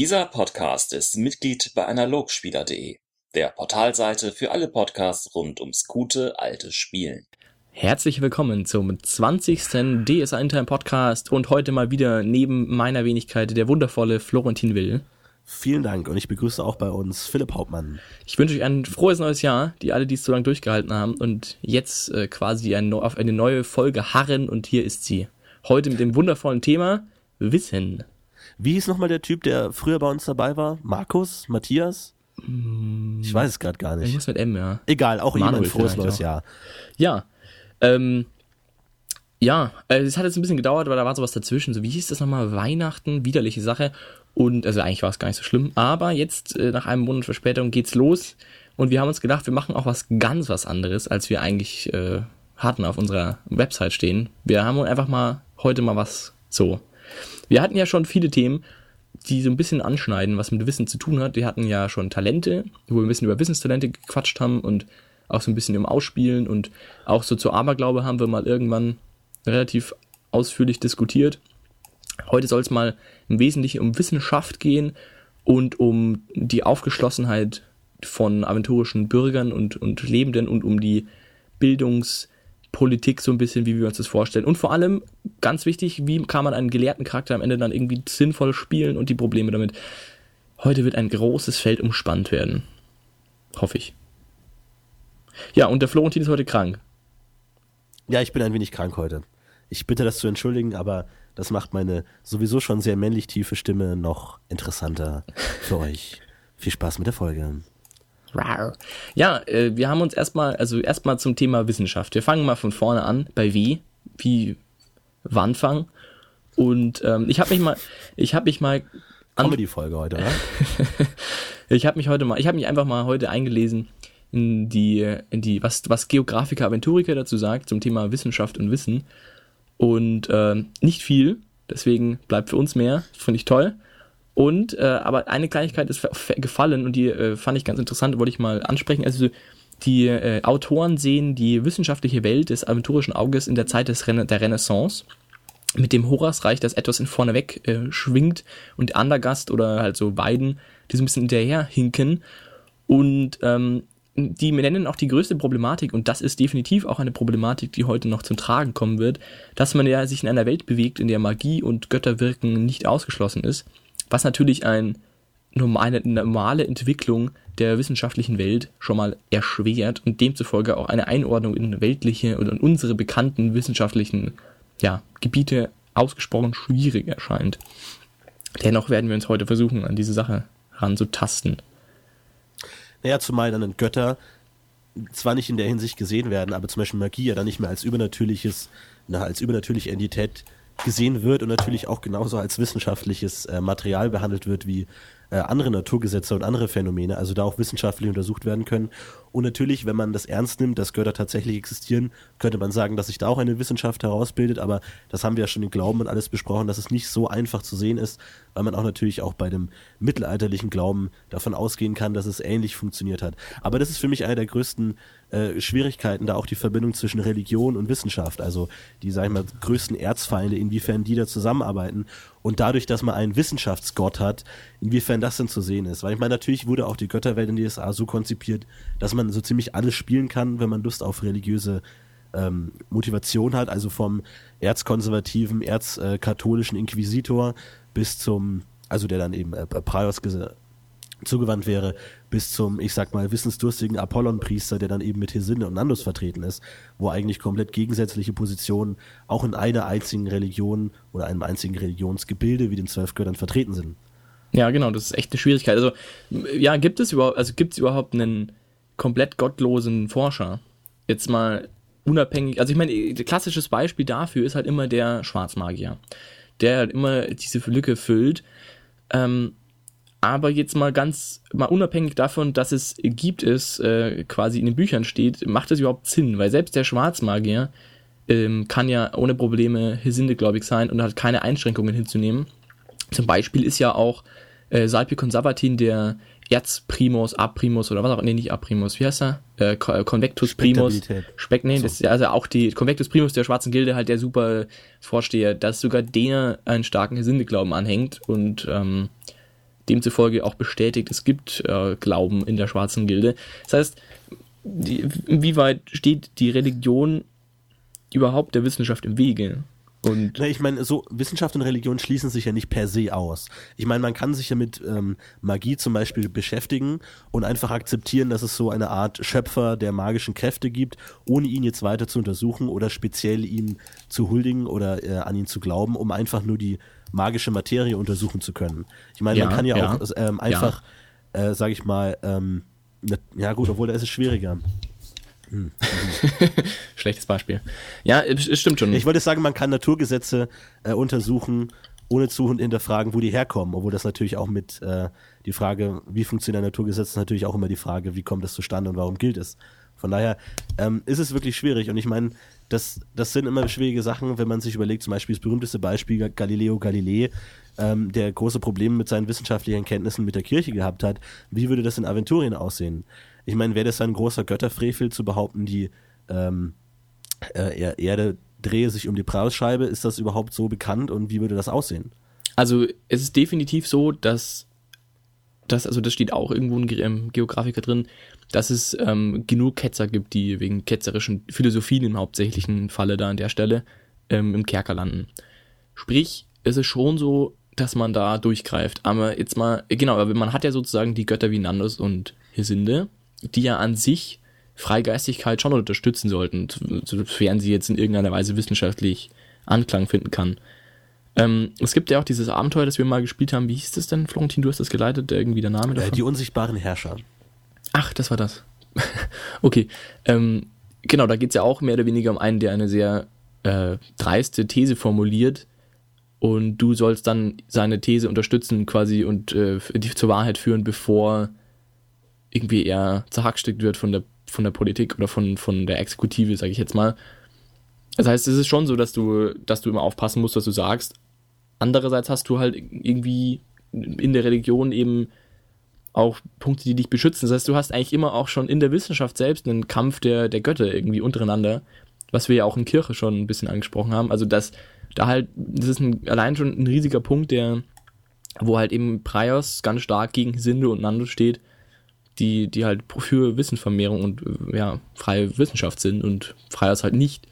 Dieser Podcast ist Mitglied bei analogspieler.de, der Portalseite für alle Podcasts rund ums gute alte Spielen. Herzlich willkommen zum 20. DS Time Podcast und heute mal wieder neben meiner Wenigkeit der wundervolle Florentin Will. Vielen Dank und ich begrüße auch bei uns Philipp Hauptmann. Ich wünsche euch ein frohes neues Jahr, die alle, die es so lange durchgehalten haben und jetzt äh, quasi ein, auf eine neue Folge harren und hier ist sie. Heute mit dem wundervollen Thema Wissen. Wie hieß nochmal der Typ, der früher bei uns dabei war? Markus? Matthias? Mm. Ich weiß es gerade gar nicht. Irgendwas mit M, ja. Egal, auch Manuel jemand frohes neues. Jahr. Ja. Ähm, ja, äh, es hat jetzt ein bisschen gedauert, weil da war sowas dazwischen. So, wie hieß das nochmal? Weihnachten, widerliche Sache. Und, also eigentlich war es gar nicht so schlimm. Aber jetzt, äh, nach einem Monat Verspätung, geht's los. Und wir haben uns gedacht, wir machen auch was ganz was anderes, als wir eigentlich äh, hatten auf unserer Website stehen. Wir haben einfach mal heute mal was so. Wir hatten ja schon viele Themen, die so ein bisschen anschneiden, was mit Wissen zu tun hat. Wir hatten ja schon Talente, wo wir ein bisschen über Wissenstalente gequatscht haben und auch so ein bisschen im Ausspielen und auch so zu Aberglaube haben wir mal irgendwann relativ ausführlich diskutiert. Heute soll es mal im Wesentlichen um Wissenschaft gehen und um die Aufgeschlossenheit von aventurischen Bürgern und, und Lebenden und um die Bildungspolitik so ein bisschen, wie wir uns das vorstellen. Und vor allem, ganz wichtig, wie kann man einen gelehrten Charakter am Ende dann irgendwie sinnvoll spielen und die Probleme damit. Heute wird ein großes Feld umspannt werden. Hoffe ich. Ja, und der Florentin ist heute krank. Ja, ich bin ein wenig krank heute. Ich bitte das zu entschuldigen, aber das macht meine sowieso schon sehr männlich tiefe Stimme noch interessanter für euch. Viel Spaß mit der Folge. Ja, äh, wir haben uns erstmal, also erstmal zum Thema Wissenschaft. Wir fangen mal von vorne an, bei W, wie Wanfang. Und ähm, ich habe mich mal, ich habe mich mal, Comedy-Folge heute, oder? ich habe mich heute mal, ich habe mich einfach mal heute eingelesen in die, in die, was, was Geografiker Aventuriker dazu sagt zum Thema Wissenschaft und Wissen. Und ähm, nicht viel, deswegen bleibt für uns mehr, finde ich toll. Und, äh, aber eine Kleinigkeit ist gefallen und die äh, fand ich ganz interessant, wollte ich mal ansprechen. Also die äh, Autoren sehen die wissenschaftliche Welt des aventurischen Auges in der Zeit des Rena der Renaissance mit dem Horasreich, das etwas in vorneweg äh, schwingt und Andergast oder halt so beiden, die so ein bisschen hinterher hinken. Und ähm, die nennen auch die größte Problematik, und das ist definitiv auch eine Problematik, die heute noch zum Tragen kommen wird, dass man ja sich in einer Welt bewegt, in der Magie und Götterwirken nicht ausgeschlossen ist, was natürlich ein, eine normale Entwicklung der wissenschaftlichen Welt schon mal erschwert und demzufolge auch eine Einordnung in weltliche oder in unsere bekannten wissenschaftlichen ja, Gebiete ausgesprochen schwierig erscheint. Dennoch werden wir uns heute versuchen, an diese Sache ranzutasten. Naja, zumal dann Götter zwar nicht in der Hinsicht gesehen werden, aber zum Beispiel Magie ja dann nicht mehr als übernatürliches, na, als übernatürliche Entität gesehen wird und natürlich auch genauso als wissenschaftliches äh, Material behandelt wird wie äh, andere Naturgesetze und andere Phänomene, also da auch wissenschaftlich untersucht werden können. Und natürlich, wenn man das ernst nimmt, dass Götter tatsächlich existieren, könnte man sagen, dass sich da auch eine Wissenschaft herausbildet, aber das haben wir ja schon im Glauben und alles besprochen, dass es nicht so einfach zu sehen ist, weil man auch natürlich auch bei dem mittelalterlichen Glauben davon ausgehen kann, dass es ähnlich funktioniert hat. Aber das ist für mich eine der größten äh, Schwierigkeiten, da auch die Verbindung zwischen Religion und Wissenschaft, also die, sag ich mal, größten Erzfeinde, inwiefern die da zusammenarbeiten und dadurch, dass man einen Wissenschaftsgott hat, inwiefern das denn zu sehen ist. Weil ich meine, natürlich wurde auch die Götterwelt in DSA so konzipiert, dass man so ziemlich alles spielen kann, wenn man Lust auf religiöse ähm, Motivation hat, also vom erzkonservativen, erzkatholischen Inquisitor bis zum, also der dann eben äh, Praios ges- zugewandt wäre, bis zum, ich sag mal, wissensdurstigen Apollon-Priester, der dann eben mit Hesinde und Nandus vertreten ist, wo eigentlich komplett gegensätzliche Positionen auch in einer einzigen Religion oder einem einzigen Religionsgebilde wie den zwölf Göttern vertreten sind. Ja, genau, das ist echt eine Schwierigkeit. Also, ja, gibt es überhaupt, also gibt es überhaupt einen komplett gottlosen Forscher? Jetzt mal unabhängig, also ich meine, ein klassisches Beispiel dafür ist halt immer der Schwarzmagier, der halt immer diese Lücke füllt. Ähm, aber jetzt mal ganz, mal unabhängig davon, dass es gibt es äh, quasi in den Büchern steht, macht das überhaupt Sinn? Weil selbst der Schwarzmagier ähm, kann ja ohne Probleme Hesinde-gläubig sein und hat keine Einschränkungen hinzunehmen. Zum Beispiel ist ja auch äh, Salpicon Sabatin der Erzprimus, Aprimus oder was auch, nee, nicht Aprimus, wie heißt er? Äh, äh, Convectus Primus. Speck, nee, das ist ja also auch die Convectus Primus der schwarzen Gilde halt der super Vorsteher, dass sogar der einen starken Hesinde-Glauben anhängt und ähm, demzufolge auch bestätigt, es gibt äh, Glauben in der schwarzen Gilde. Das heißt, inwieweit steht die Religion überhaupt der Wissenschaft im Wege? Und Na, ich meine, so Wissenschaft und Religion schließen sich ja nicht per se aus. Ich meine, man kann sich ja mit ähm, Magie zum Beispiel beschäftigen und einfach akzeptieren, dass es so eine Art Schöpfer der magischen Kräfte gibt, ohne ihn jetzt weiter zu untersuchen oder speziell ihm zu huldigen oder äh, an ihn zu glauben, um einfach nur die magische Materie untersuchen zu können. Ich meine, ja, man kann ja, ja. auch ähm, einfach, ja. äh, sag ich mal, ähm, ne, ja gut, obwohl da ist es schwieriger. Hm. Schlechtes Beispiel. Ja, es stimmt schon. Ich wollte sagen, man kann Naturgesetze äh, untersuchen, ohne zu hinterfragen, wo die herkommen. Obwohl das natürlich auch mit äh, die Frage, wie funktioniert ein Naturgesetz, ist natürlich auch immer die Frage, wie kommt es zustande und warum gilt es. Von daher ähm, ist es wirklich schwierig. Und ich meine, das, das sind immer schwierige Sachen, wenn man sich überlegt, zum Beispiel das berühmteste Beispiel Galileo Galilei, ähm, der große Probleme mit seinen wissenschaftlichen Kenntnissen mit der Kirche gehabt hat. Wie würde das in Aventurien aussehen? Ich meine, wäre das ein großer Götterfrevel zu behaupten, die ähm, äh, Erde drehe sich um die Prahlscheibe? Ist das überhaupt so bekannt und wie würde das aussehen? Also es ist definitiv so, dass das, also das steht auch irgendwo im Geografiker drin, dass es ähm, genug Ketzer gibt, die wegen ketzerischen Philosophien im hauptsächlichen Falle da an der Stelle ähm, im Kerker landen. Sprich, es ist schon so, dass man da durchgreift. Aber jetzt mal, genau, aber man hat ja sozusagen die Götter wie Nandos und Hesinde, die ja an sich Freigeistigkeit schon unterstützen sollten, sofern sie jetzt in irgendeiner Weise wissenschaftlich Anklang finden kann. Ähm, es gibt ja auch dieses Abenteuer, das wir mal gespielt haben. Wie hieß das denn, Florentin? Du hast das geleitet, irgendwie der Name äh, davon? Die unsichtbaren Herrscher. Ach, das war das. okay. Ähm, genau, da geht es ja auch mehr oder weniger um einen, der eine sehr äh, dreiste These formuliert. Und du sollst dann seine These unterstützen quasi und äh, die zur Wahrheit führen, bevor irgendwie er zerhackstückt wird von der, von der Politik oder von, von der Exekutive, sage ich jetzt mal. Das heißt, es ist schon so, dass du, dass du immer aufpassen musst, was du sagst. Andererseits hast du halt irgendwie in der Religion eben auch Punkte, die dich beschützen. Das heißt, du hast eigentlich immer auch schon in der Wissenschaft selbst einen Kampf der, der Götter irgendwie untereinander, was wir ja auch in Kirche schon ein bisschen angesprochen haben. Also das, da halt, das ist ein, allein schon ein riesiger Punkt, der, wo halt eben Prios ganz stark gegen Sinde und Nando steht, die, die halt für Wissensvermehrung und ja, freie Wissenschaft sind und Freiers halt nicht.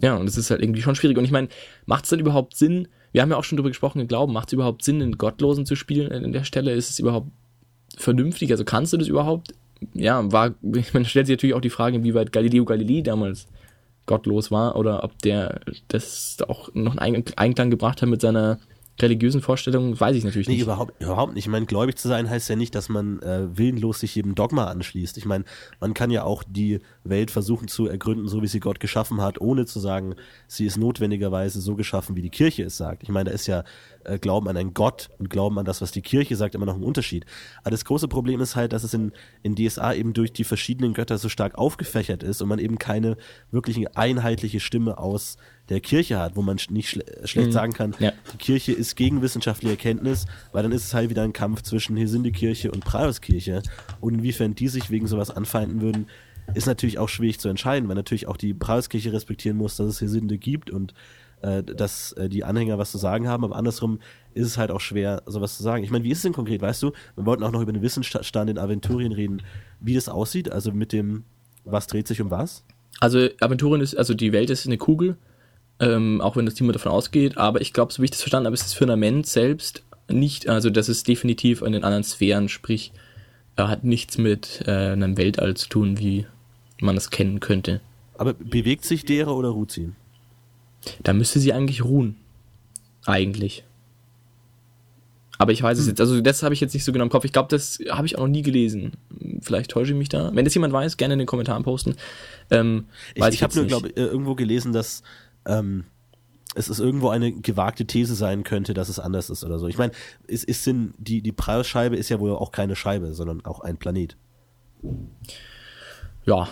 Ja, und das ist halt irgendwie schon schwierig. Und ich meine, macht es denn überhaupt Sinn? Wir haben ja auch schon darüber gesprochen, Glauben, macht es überhaupt Sinn, einen Gottlosen zu spielen an der Stelle? Ist es überhaupt vernünftig? Also kannst du das überhaupt? Ja, war, man stellt sich natürlich auch die Frage, inwieweit Galileo Galilei damals gottlos war oder ob der das auch noch einen Einklang gebracht hat mit seiner religiösen Vorstellungen, weiß ich natürlich nee, nicht. Überhaupt, überhaupt nicht. Ich meine, gläubig zu sein heißt ja nicht, dass man äh, willenlos sich jedem Dogma anschließt. Ich meine, man kann ja auch die Welt versuchen zu ergründen, so wie sie Gott geschaffen hat, ohne zu sagen, sie ist notwendigerweise so geschaffen, wie die Kirche es sagt. Ich meine, da ist ja äh, Glauben an einen Gott und Glauben an das, was die Kirche sagt, immer noch ein Unterschied. Aber das große Problem ist halt, dass es in, in DSA eben durch die verschiedenen Götter so stark aufgefächert ist und man eben keine wirkliche einheitliche Stimme aus der Kirche hat, wo man nicht schle schlecht mhm. sagen kann, ja. die Kirche ist gegen wissenschaftliche Erkenntnis, weil dann ist es halt wieder ein Kampf zwischen Hesinde-Kirche und Praios-Kirche. Und inwiefern die sich wegen sowas anfeinden würden, ist natürlich auch schwierig zu entscheiden, weil natürlich auch die Praios-Kirche respektieren muss, dass es Hesinde gibt und äh, dass äh, die Anhänger was zu sagen haben, aber andersrum ist es halt auch schwer, sowas zu sagen. Ich meine, wie ist es denn konkret, weißt du? Wir wollten auch noch über den Wissensstand in Aventurien reden, wie das aussieht, also mit dem, was dreht sich um was? Also Aventurien ist, also die Welt ist eine Kugel ähm, auch wenn das Team davon ausgeht. Aber ich glaube, so wie ich das verstanden habe, ist das Firmament selbst nicht, also das ist definitiv in den anderen Sphären, sprich, er hat nichts mit äh, einem Weltall zu tun, wie man es kennen könnte. Aber bewegt sich derer oder ruht sie? Da müsste sie eigentlich ruhen. Eigentlich. Aber ich weiß hm. es jetzt, also das habe ich jetzt nicht so genau im Kopf. Ich glaube, das habe ich auch noch nie gelesen. Vielleicht täusche ich mich da. Wenn das jemand weiß, gerne in den Kommentaren posten. Ähm, ich ich, ich habe nur, glaube ich, irgendwo gelesen, dass ähm, es ist irgendwo eine gewagte These sein könnte, dass es anders ist oder so. Ich meine, es ist Sinn, die, die Preisscheibe ist ja wohl auch keine Scheibe, sondern auch ein Planet. Ja.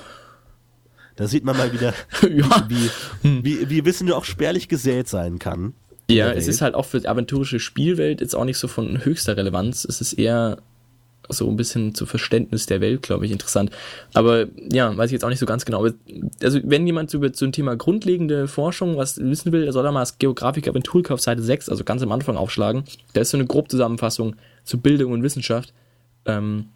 Da sieht man mal wieder, ja. wie, wie, wie, wie Wissen auch spärlich gesät sein kann. Ja, es ist halt auch für die aventurische Spielwelt jetzt auch nicht so von höchster Relevanz. Es ist eher so ein bisschen zu Verständnis der Welt, glaube ich, interessant. Aber ja, weiß ich jetzt auch nicht so ganz genau. Also wenn jemand über so ein Thema grundlegende Forschung was wissen will, soll er mal das Geografik Aventurika auf Seite 6, also ganz am Anfang aufschlagen. Da ist so eine Grobzusammenfassung zu Bildung und Wissenschaft, ähm,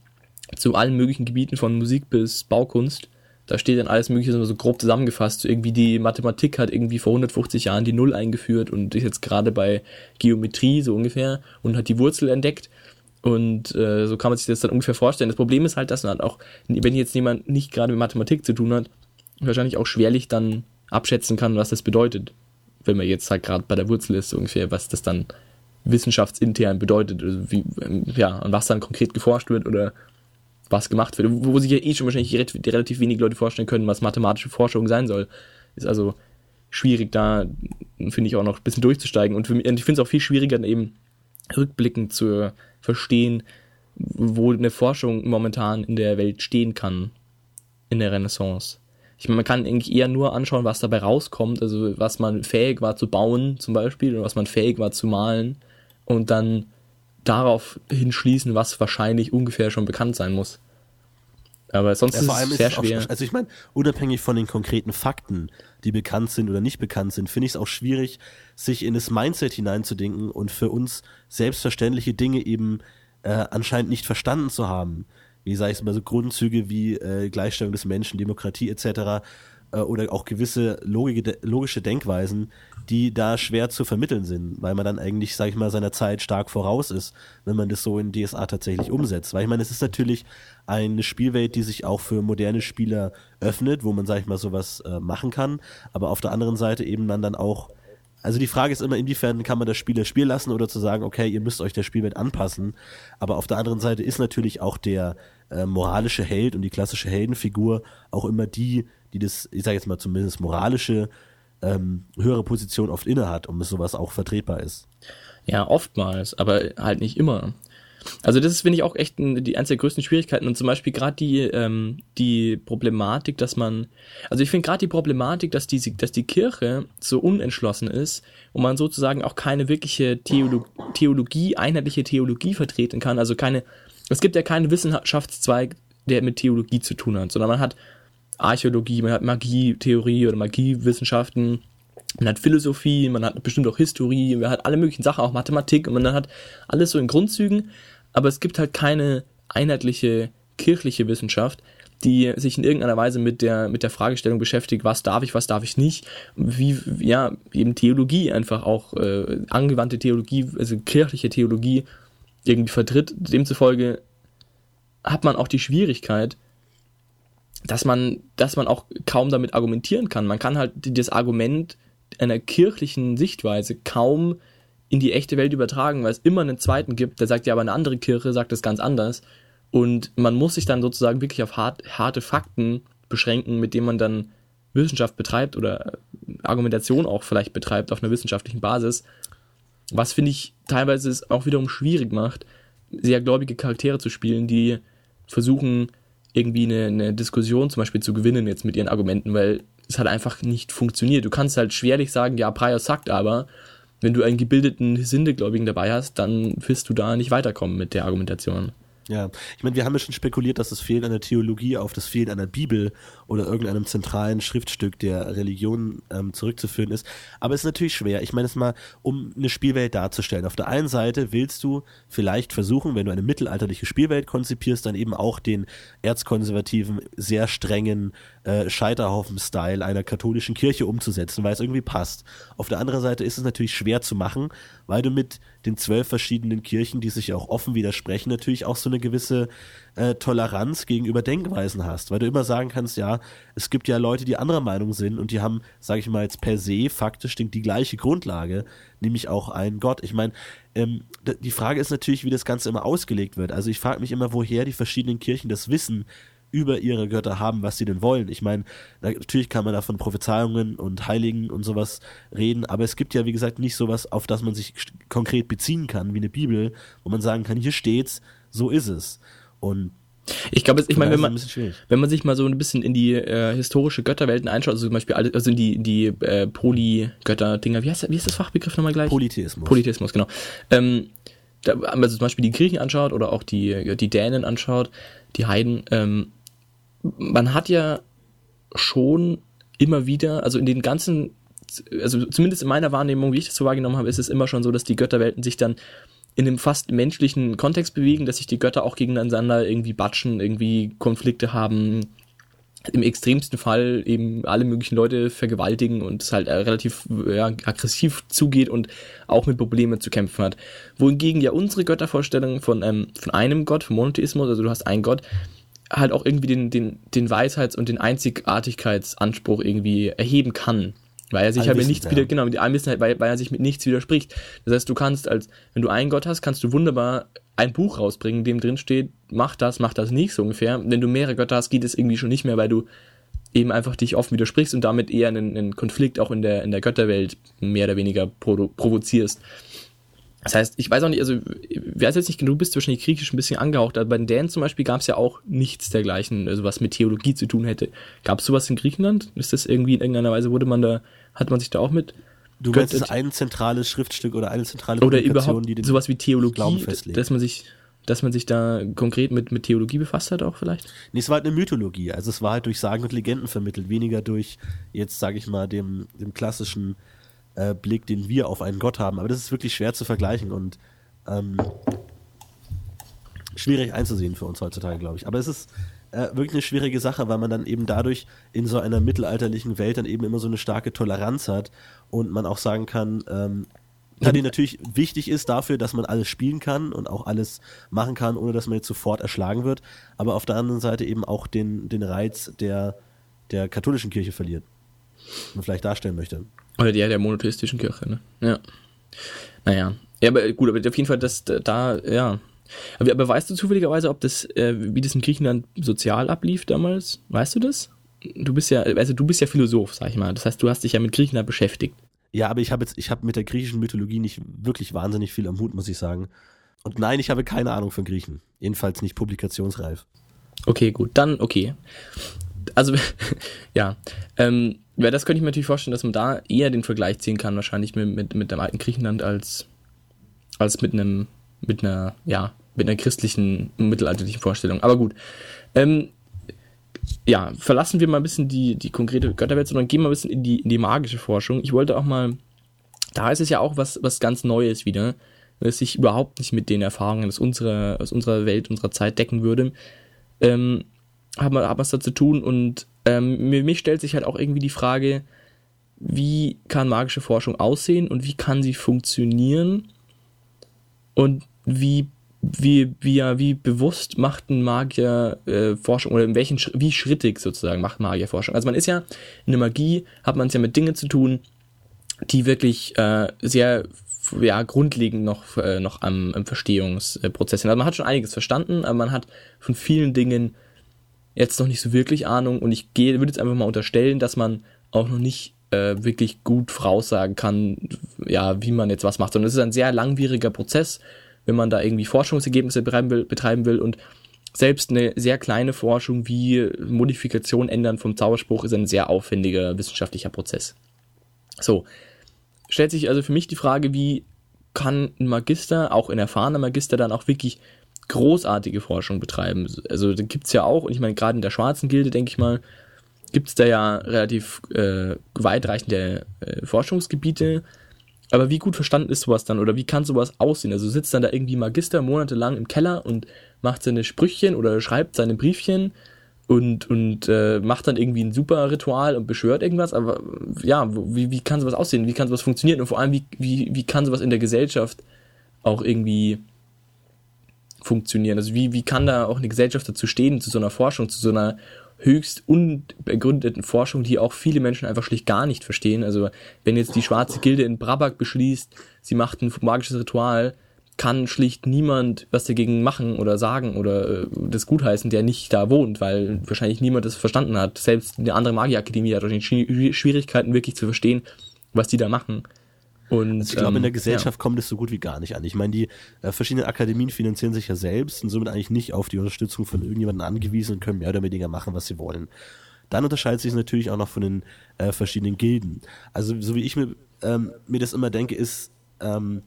zu allen möglichen Gebieten von Musik bis Baukunst. Da steht dann alles Mögliche so grob zusammengefasst. Irgendwie die Mathematik hat irgendwie vor 150 Jahren die Null eingeführt und ist jetzt gerade bei Geometrie so ungefähr und hat die Wurzel entdeckt. Und äh, so kann man sich das dann ungefähr vorstellen. Das Problem ist halt, dass man halt auch, wenn jetzt jemand nicht gerade mit Mathematik zu tun hat, wahrscheinlich auch schwerlich dann abschätzen kann, was das bedeutet. Wenn man jetzt halt gerade bei der Wurzel ist, ungefähr, was das dann wissenschaftsintern bedeutet, also wie, ja, an was dann konkret geforscht wird oder was gemacht wird, wo sich ja eh schon wahrscheinlich relativ wenig Leute vorstellen können, was mathematische Forschung sein soll. Ist also schwierig, da finde ich auch noch ein bisschen durchzusteigen. Und, mich, und ich finde es auch viel schwieriger, dann eben rückblickend zu verstehen, wo eine Forschung momentan in der Welt stehen kann, in der Renaissance. Ich meine, man kann eigentlich eher nur anschauen, was dabei rauskommt, also was man fähig war zu bauen zum Beispiel oder was man fähig war zu malen und dann darauf hinschließen, was wahrscheinlich ungefähr schon bekannt sein muss. Aber sonst ja, ist es sehr schwer. Auch, also ich meine, unabhängig von den konkreten Fakten, die bekannt sind oder nicht bekannt sind, finde ich es auch schwierig, sich in das Mindset hineinzudenken und für uns selbstverständliche Dinge eben äh, anscheinend nicht verstanden zu haben. Wie sage ich es mal, so Grundzüge wie äh, Gleichstellung des Menschen, Demokratie etc äh, oder auch gewisse logige, logische Denkweisen, die da schwer zu vermitteln sind, weil man dann eigentlich, sag ich mal, seiner Zeit stark voraus ist, wenn man das so in DSA tatsächlich umsetzt. Weil ich meine, es ist natürlich eine Spielwelt, die sich auch für moderne Spieler öffnet, wo man, sag ich mal, sowas äh, machen kann, aber auf der anderen Seite eben dann dann auch also die Frage ist immer, inwiefern kann man das Spieler spielen lassen oder zu sagen, okay, ihr müsst euch der Spielwelt anpassen. Aber auf der anderen Seite ist natürlich auch der äh, moralische Held und die klassische Heldenfigur auch immer die, die das, ich sage jetzt mal zumindest moralische, ähm, höhere Position oft inne hat und sowas auch vertretbar ist. Ja, oftmals, aber halt nicht immer. Also das ist, finde ich, auch echt ein, die eins der größten Schwierigkeiten und zum Beispiel gerade die, ähm, die Problematik, dass man, also ich finde gerade die Problematik, dass die, dass die Kirche so unentschlossen ist und man sozusagen auch keine wirkliche Theolo Theologie, einheitliche Theologie vertreten kann, also keine, es gibt ja keinen Wissenschaftszweig, der mit Theologie zu tun hat, sondern man hat Archäologie, man hat Magietheorie oder Magiewissenschaften, man hat Philosophie, man hat bestimmt auch Historie, man hat alle möglichen Sachen, auch Mathematik und man hat alles so in Grundzügen, aber es gibt halt keine einheitliche kirchliche Wissenschaft, die sich in irgendeiner Weise mit der, mit der Fragestellung beschäftigt, was darf ich, was darf ich nicht, wie, ja, eben Theologie einfach auch, äh, angewandte Theologie, also kirchliche Theologie irgendwie vertritt. Demzufolge hat man auch die Schwierigkeit, dass man, dass man auch kaum damit argumentieren kann. Man kann halt das Argument einer kirchlichen Sichtweise kaum in die echte Welt übertragen, weil es immer einen zweiten gibt, der sagt ja, aber eine andere Kirche sagt das ganz anders. Und man muss sich dann sozusagen wirklich auf hart, harte Fakten beschränken, mit denen man dann Wissenschaft betreibt oder Argumentation auch vielleicht betreibt auf einer wissenschaftlichen Basis. Was finde ich teilweise es auch wiederum schwierig macht, sehr gläubige Charaktere zu spielen, die versuchen, irgendwie eine, eine Diskussion zum Beispiel zu gewinnen jetzt mit ihren Argumenten, weil es hat einfach nicht funktioniert. Du kannst halt schwerlich sagen, ja, Prior sagt aber, wenn du einen gebildeten Sindegläubigen dabei hast, dann wirst du da nicht weiterkommen mit der Argumentation. Ja, ich meine, wir haben ja schon spekuliert, dass das Fehlen einer Theologie auf das Fehlen einer Bibel oder irgendeinem zentralen Schriftstück der Religion ähm, zurückzuführen ist. Aber es ist natürlich schwer. Ich meine es mal, um eine Spielwelt darzustellen. Auf der einen Seite willst du vielleicht versuchen, wenn du eine mittelalterliche Spielwelt konzipierst, dann eben auch den erzkonservativen, sehr strengen äh, Scheiterhaufen-Style einer katholischen Kirche umzusetzen, weil es irgendwie passt. Auf der anderen Seite ist es natürlich schwer zu machen, weil du mit den zwölf verschiedenen Kirchen, die sich auch offen widersprechen, natürlich auch so eine gewisse äh, Toleranz gegenüber Denkweisen hast, weil du immer sagen kannst, ja, es gibt ja Leute, die anderer Meinung sind und die haben, sage ich mal jetzt per se, faktisch die gleiche Grundlage, nämlich auch einen Gott. Ich meine, ähm, die Frage ist natürlich, wie das Ganze immer ausgelegt wird. Also ich frage mich immer, woher die verschiedenen Kirchen das wissen, über ihre Götter haben, was sie denn wollen. Ich meine, natürlich kann man da von Prophezeiungen und Heiligen und sowas reden, aber es gibt ja, wie gesagt, nicht sowas, auf das man sich konkret beziehen kann, wie eine Bibel, wo man sagen kann, hier steht's, so ist es. Und ich glaube, ich meine, wenn man, wenn man sich mal so ein bisschen in die äh, historische Götterwelten einschaut, also zum Beispiel also in die, die äh, Polygötter-Dinger, wie heißt, wie ist das Fachbegriff nochmal gleich? Polytheismus. Polytheismus, genau. Ähm, da, also zum Beispiel die Griechen anschaut oder auch die, die Dänen anschaut, die Heiden, ähm, man hat ja schon immer wieder, also in den ganzen, also zumindest in meiner Wahrnehmung, wie ich das so wahrgenommen habe, ist es immer schon so, dass die Götterwelten sich dann in einem fast menschlichen Kontext bewegen, dass sich die Götter auch gegeneinander irgendwie batschen, irgendwie Konflikte haben, im extremsten Fall eben alle möglichen Leute vergewaltigen und es halt äh, relativ ja, aggressiv zugeht und auch mit Problemen zu kämpfen hat. Wohingegen ja unsere Göttervorstellung von, ähm, von einem Gott, von Monotheismus, also du hast einen Gott, halt auch irgendwie den, den, den Weisheits- und den Einzigartigkeitsanspruch irgendwie erheben kann. Weil er sich halt mit nichts ja. wieder, genau, mit Allwissenheit, weil, weil er sich mit nichts widerspricht. Das heißt, du kannst als, wenn du einen Gott hast, kannst du wunderbar ein Buch rausbringen, in dem drin steht, mach das, mach das nicht, so ungefähr. Wenn du mehrere Götter hast, geht es irgendwie schon nicht mehr, weil du eben einfach dich oft widersprichst und damit eher einen, einen Konflikt auch in der, in der Götterwelt mehr oder weniger provo provozierst. Das heißt, ich weiß auch nicht, also, wer weiß jetzt nicht, du bist wahrscheinlich griechisch ein bisschen angehaucht, aber bei den Dänen zum Beispiel gab es ja auch nichts dergleichen, also was mit Theologie zu tun hätte. Gab es sowas in Griechenland? Ist das irgendwie in irgendeiner Weise, wurde man da, hat man sich da auch mit Du meinst, es ein zentrales Schriftstück oder eine zentrale oder überhaupt die den sowas wie Theologie, dass man sich, dass man sich da konkret mit, mit Theologie befasst hat auch vielleicht? Nee, es war halt eine Mythologie. Also es war halt durch Sagen und Legenden vermittelt, weniger durch jetzt, sage ich mal, dem, dem klassischen äh, Blick, den wir auf einen Gott haben. Aber das ist wirklich schwer zu vergleichen und ähm, schwierig einzusehen für uns heutzutage, glaube ich. Aber es ist äh, wirklich eine schwierige Sache, weil man dann eben dadurch in so einer mittelalterlichen Welt dann eben immer so eine starke Toleranz hat und man auch sagen kann, ähm, ja, die natürlich wichtig ist dafür, dass man alles spielen kann und auch alles machen kann, ohne dass man jetzt sofort erschlagen wird, aber auf der anderen Seite eben auch den, den Reiz der, der katholischen Kirche verliert und vielleicht darstellen möchte. Oder der der monotheistischen Kirche, ne? Ja. Naja. Ja, aber gut, aber auf jeden Fall, dass da, ja, aber, aber weißt du zufälligerweise, ob das, äh, wie das in Griechenland sozial ablief damals? Weißt du das? Du bist ja, also du bist ja Philosoph, sag ich mal. Das heißt, du hast dich ja mit Griechenland beschäftigt. Ja, aber ich habe jetzt, ich habe mit der griechischen Mythologie nicht wirklich wahnsinnig viel am Hut, muss ich sagen. Und nein, ich habe keine Ahnung von Griechen. Jedenfalls nicht publikationsreif. Okay, gut, dann okay. Also, ja. Ähm, das könnte ich mir natürlich vorstellen, dass man da eher den Vergleich ziehen kann, wahrscheinlich mit, mit, mit dem alten Griechenland als, als mit einem mit einer, ja, mit einer christlichen, mittelalterlichen Vorstellung. Aber gut. Ähm, ja, verlassen wir mal ein bisschen die, die konkrete Götterwelt, sondern gehen mal ein bisschen in die, in die magische Forschung. Ich wollte auch mal, da ist es ja auch was, was ganz Neues wieder, das sich überhaupt nicht mit den Erfahrungen aus unserer, aus unserer Welt, unserer Zeit decken würde. Ähm, haben wir, haben was da zu tun und ähm, mir, mich stellt sich halt auch irgendwie die Frage, wie kann magische Forschung aussehen und wie kann sie funktionieren und wie wie, wie, ja, wie bewusst macht ein Magier äh, Forschung oder in welchen, wie schrittig sozusagen macht Magier Forschung? Also man ist ja, in der Magie hat man es ja mit Dingen zu tun, die wirklich äh, sehr ja, grundlegend noch, äh, noch am, am Verstehungsprozess sind. Also man hat schon einiges verstanden, aber man hat von vielen Dingen jetzt noch nicht so wirklich Ahnung und ich gehe, würde jetzt einfach mal unterstellen, dass man auch noch nicht äh, wirklich gut voraussagen kann, ja, wie man jetzt was macht. Und es ist ein sehr langwieriger Prozess, wenn man da irgendwie Forschungsergebnisse betreiben will, betreiben will und selbst eine sehr kleine Forschung wie Modifikation ändern vom Zauberspruch ist ein sehr aufwendiger wissenschaftlicher Prozess. So, stellt sich also für mich die Frage, wie kann ein Magister, auch ein erfahrener Magister, dann auch wirklich großartige Forschung betreiben? Also da gibt's ja auch, und ich meine, gerade in der schwarzen Gilde, denke ich mal, gibt's da ja relativ äh, weitreichende äh, Forschungsgebiete, aber wie gut verstanden ist sowas dann oder wie kann sowas aussehen? Also sitzt dann da irgendwie Magister monatelang im Keller und macht seine Sprüchchen oder schreibt seine Briefchen und, und äh, macht dann irgendwie ein super Ritual und beschwört irgendwas. Aber ja, wie, wie kann sowas aussehen? Wie kann sowas funktionieren? Und vor allem, wie, wie, wie kann sowas in der Gesellschaft auch irgendwie funktionieren? Also wie, wie kann da auch eine Gesellschaft dazu stehen, zu so einer Forschung, zu so einer höchst unbegründeten Forschung, die auch viele Menschen einfach schlicht gar nicht verstehen. Also wenn jetzt die schwarze Gilde in Brabak beschließt, sie macht ein magisches Ritual, kann schlicht niemand was dagegen machen oder sagen oder äh, das gutheißen, der nicht da wohnt, weil wahrscheinlich niemand das verstanden hat. Selbst eine andere Magierakademie hat wahrscheinlich Schwierigkeiten wirklich zu verstehen, was die da machen. Und, also ich glaube, ähm, in der ähm, Gesellschaft ja. kommt es so gut wie gar nicht an. Ich meine, die äh, verschiedenen Akademien finanzieren sich ja selbst und somit eigentlich nicht auf die Unterstützung von irgendjemandem angewiesen und können mehr oder weniger machen, was sie wollen. Dann unterscheidet sich es natürlich auch noch von den äh, verschiedenen Gilden. Also so wie ich mir, ähm, mir das immer denke, ist ähm,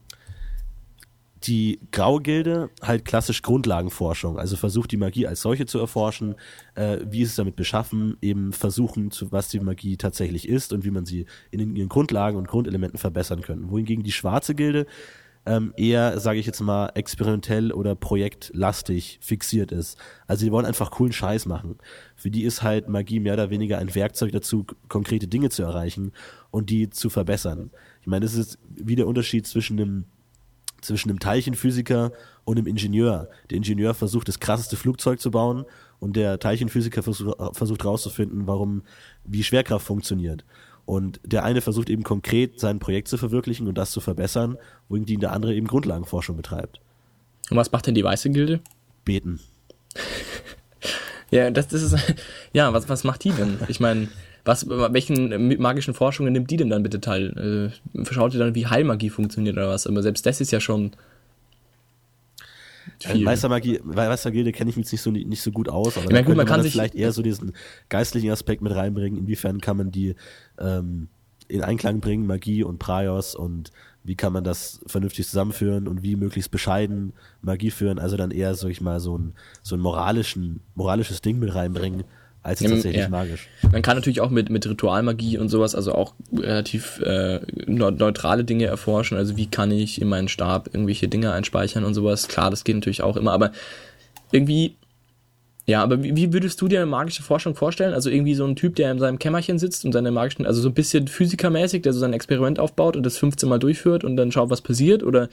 die Graue Gilde halt klassisch Grundlagenforschung, also versucht die Magie als solche zu erforschen, äh, wie ist es damit beschaffen, eben versuchen, zu, was die Magie tatsächlich ist und wie man sie in ihren Grundlagen und Grundelementen verbessern kann. Wohingegen die Schwarze Gilde ähm, eher, sage ich jetzt mal, experimentell oder projektlastig fixiert ist. Also die wollen einfach coolen Scheiß machen. Für die ist halt Magie mehr oder weniger ein Werkzeug dazu, konkrete Dinge zu erreichen und die zu verbessern. Ich meine, das ist wie der Unterschied zwischen einem zwischen einem Teilchenphysiker und einem Ingenieur. Der Ingenieur versucht, das krasseste Flugzeug zu bauen und der Teilchenphysiker versucht, versucht rauszufinden, warum, wie Schwerkraft funktioniert. Und der eine versucht eben konkret sein Projekt zu verwirklichen und das zu verbessern, wohingegen der andere eben Grundlagenforschung betreibt. Und was macht denn die Weiße Gilde? Beten. ja, das, das ist, ja, was, was macht die denn? Ich meine, was, welchen magischen Forschungen nimmt die denn dann bitte teil? Äh, schaut ihr dann, wie Heilmagie funktioniert oder was? Aber selbst das ist ja schon viel. Meistermagie, Meistergilde kenne ich mich nicht so, nicht so gut aus, aber ich meine, gut, man kann man sich vielleicht eher so diesen geistlichen Aspekt mit reinbringen. Inwiefern kann man die ähm, in Einklang bringen, Magie und Praios und wie kann man das vernünftig zusammenführen und wie möglichst bescheiden Magie führen, also dann eher, sag ich mal, so ein, so ein moralischen, moralisches Ding mit reinbringen, als tatsächlich ja. magisch. Man kann natürlich auch mit, mit Ritualmagie und sowas, also auch relativ äh, neutrale Dinge erforschen. Also wie kann ich in meinen Stab irgendwelche Dinge einspeichern und sowas. Klar, das geht natürlich auch immer, aber irgendwie, ja, aber wie, wie würdest du dir eine magische Forschung vorstellen? Also irgendwie so ein Typ, der in seinem Kämmerchen sitzt und seine magischen, also so ein bisschen physikermäßig, der so sein Experiment aufbaut und das 15 Mal durchführt und dann schaut, was passiert? Oder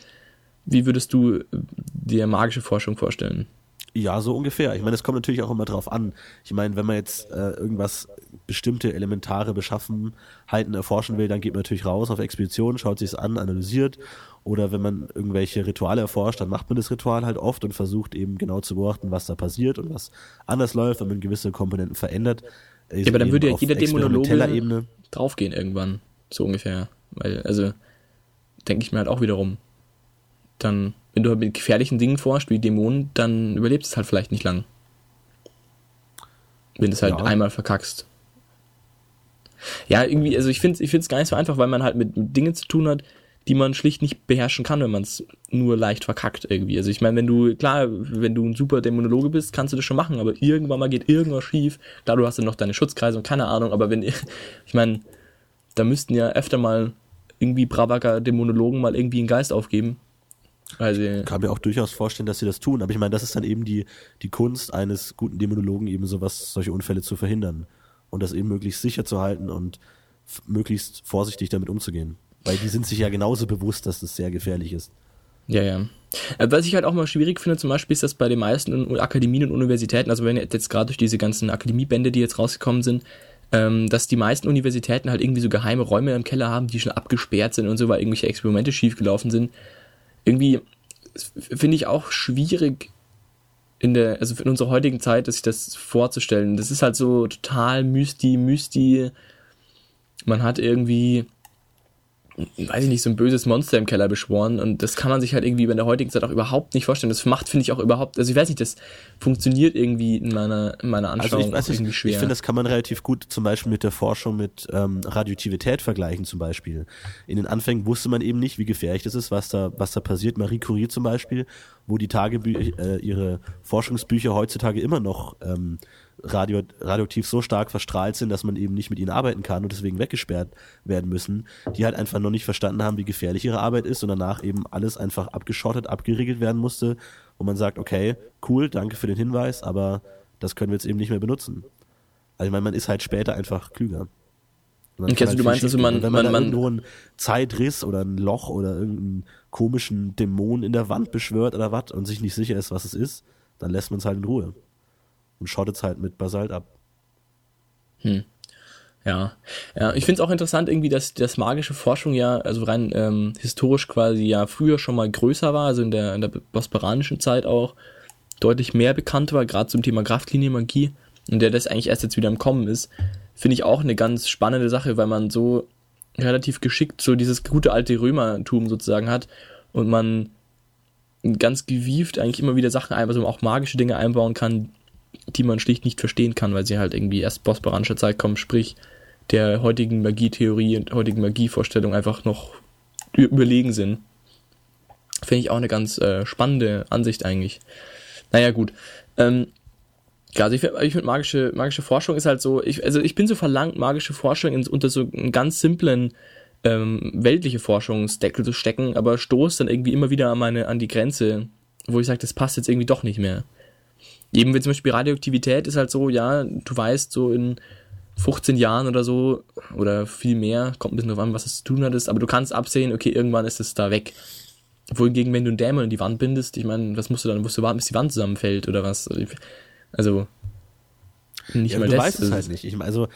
wie würdest du dir magische Forschung vorstellen? Ja, so ungefähr. Ich meine, es kommt natürlich auch immer drauf an. Ich meine, wenn man jetzt äh, irgendwas bestimmte elementare Beschaffenheiten erforschen will, dann geht man natürlich raus auf Expeditionen, schaut sich es an, analysiert. Oder wenn man irgendwelche Rituale erforscht, dann macht man das Ritual halt oft und versucht eben genau zu beobachten, was da passiert und was anders läuft, wenn man gewisse Komponenten verändert. Ja, aber dann würde ja jeder Dämonologe draufgehen irgendwann, so ungefähr. Weil, also, denke ich mir halt auch wiederum. Dann wenn du mit gefährlichen Dingen forschst, wie Dämonen, dann überlebst du es halt vielleicht nicht lang. Wenn du es halt ja. einmal verkackst. Ja, irgendwie, also ich finde es ich find's gar nicht so einfach, weil man halt mit, Dingen zu tun hat, die man schlicht nicht beherrschen kann, wenn man es nur leicht verkackt irgendwie. Also ich meine, wenn du, klar, wenn du ein super Dämonologe bist, kannst du das schon machen, aber irgendwann mal geht irgendwas schief. Klar, du hast dann noch deine Schutzkreise und keine Ahnung, aber wenn, ich meine, da müssten ja öfter mal irgendwie Bravaker Dämonologen mal irgendwie einen Geist aufgeben also, ich kann mir auch durchaus vorstellen, dass sie das tun. Aber ich meine, das ist dann eben die, die Kunst eines guten Dämonologen, eben sowas, solche Unfälle zu verhindern. Und das eben möglichst sicher zu halten und möglichst vorsichtig damit umzugehen. Weil die sind sich ja genauso bewusst, dass das sehr gefährlich ist. Ja, ja. Äh, was ich halt auch mal schwierig finde, zum Beispiel, ist, dass bei den meisten Akademien und Universitäten, also wenn jetzt gerade durch diese ganzen Akademiebände, die jetzt rausgekommen sind, ähm, dass die meisten Universitäten halt irgendwie so geheime Räume im Keller haben, die schon abgesperrt sind und so, weil irgendwelche Experimente schiefgelaufen sind irgendwie finde ich auch schwierig in der, also in unserer heutigen Zeit, sich das vorzustellen. Das ist halt so total mysti, mysti. Man hat irgendwie weiß ich nicht, so ein böses Monster im Keller beschworen und das kann man sich halt irgendwie in der heutigen Zeit auch überhaupt nicht vorstellen. Das macht, finde ich, auch überhaupt, also ich weiß nicht, das funktioniert irgendwie in meiner, in meiner Anschauung also ich weiß irgendwie schwer. Ich finde, das kann man relativ gut zum Beispiel mit der Forschung mit ähm, Radioaktivität vergleichen zum Beispiel. In den Anfängen wusste man eben nicht, wie gefährlich das ist, was da, was da passiert. Marie Curie zum Beispiel, wo die Tagebücher, äh, ihre Forschungsbücher heutzutage immer noch ähm, radio, radioaktiv so stark verstrahlt sind, dass man eben nicht mit ihnen arbeiten kann und deswegen weggesperrt werden müssen, die halt einfach noch nicht verstanden haben, wie gefährlich ihre Arbeit ist und danach eben alles einfach abgeschottet, abgeriegelt werden musste, wo man sagt, okay, cool, danke für den Hinweis, aber das können wir jetzt eben nicht mehr benutzen. Also ich meine, man ist halt später einfach klüger. Okay, also halt du meinst, also man, wenn man, man, man nur einen Zeitriss oder ein Loch oder irgendeinen komischen Dämon in der Wand beschwört oder was und sich nicht sicher ist, was es ist, dann lässt man es halt in Ruhe und schottet es halt mit Basalt ab. Hm. Ja, ja, ich finde es auch interessant irgendwie, dass das magische Forschung ja, also rein ähm, historisch quasi ja früher schon mal größer war, also in der, in der bosporanischen Zeit auch deutlich mehr bekannt war, gerade zum Thema Kraftlinienmagie und der das eigentlich erst jetzt wieder im Kommen ist, finde ich auch eine ganz spannende Sache, weil man so relativ geschickt so dieses gute alte Römertum sozusagen hat und man ganz gewieft eigentlich immer wieder Sachen ein, also auch magische Dinge einbauen kann, die man schlicht nicht verstehen kann, weil sie halt irgendwie erst bosporanischer Zeit kommen, sprich der heutigen Magietheorie und heutigen Magievorstellung einfach noch überlegen sind. Finde ich auch eine ganz äh, spannende Ansicht eigentlich. Naja, gut. Ähm, ja, also ich, ich finde magische, magische Forschung ist halt so, ich, also ich bin so verlangt, magische Forschung in, unter so einem ganz simplen ähm, weltliche Forschungsdeckel zu stecken, aber stoßt dann irgendwie immer wieder an, meine, an die Grenze, wo ich sage, das passt jetzt irgendwie doch nicht mehr. Eben wie zum Beispiel Radioaktivität ist halt so, ja, du weißt, so in 15 Jahren oder so, oder viel mehr, kommt ein bisschen drauf an, was es zu tun hat, aber du kannst absehen, okay, irgendwann ist es da weg. Wohingegen, wenn du einen Dämon in die Wand bindest, ich meine, was musst du dann, musst du warten, bis die Wand zusammenfällt oder was? Also, nicht ja, mal du das. weißt es halt nicht. Ich meine, also,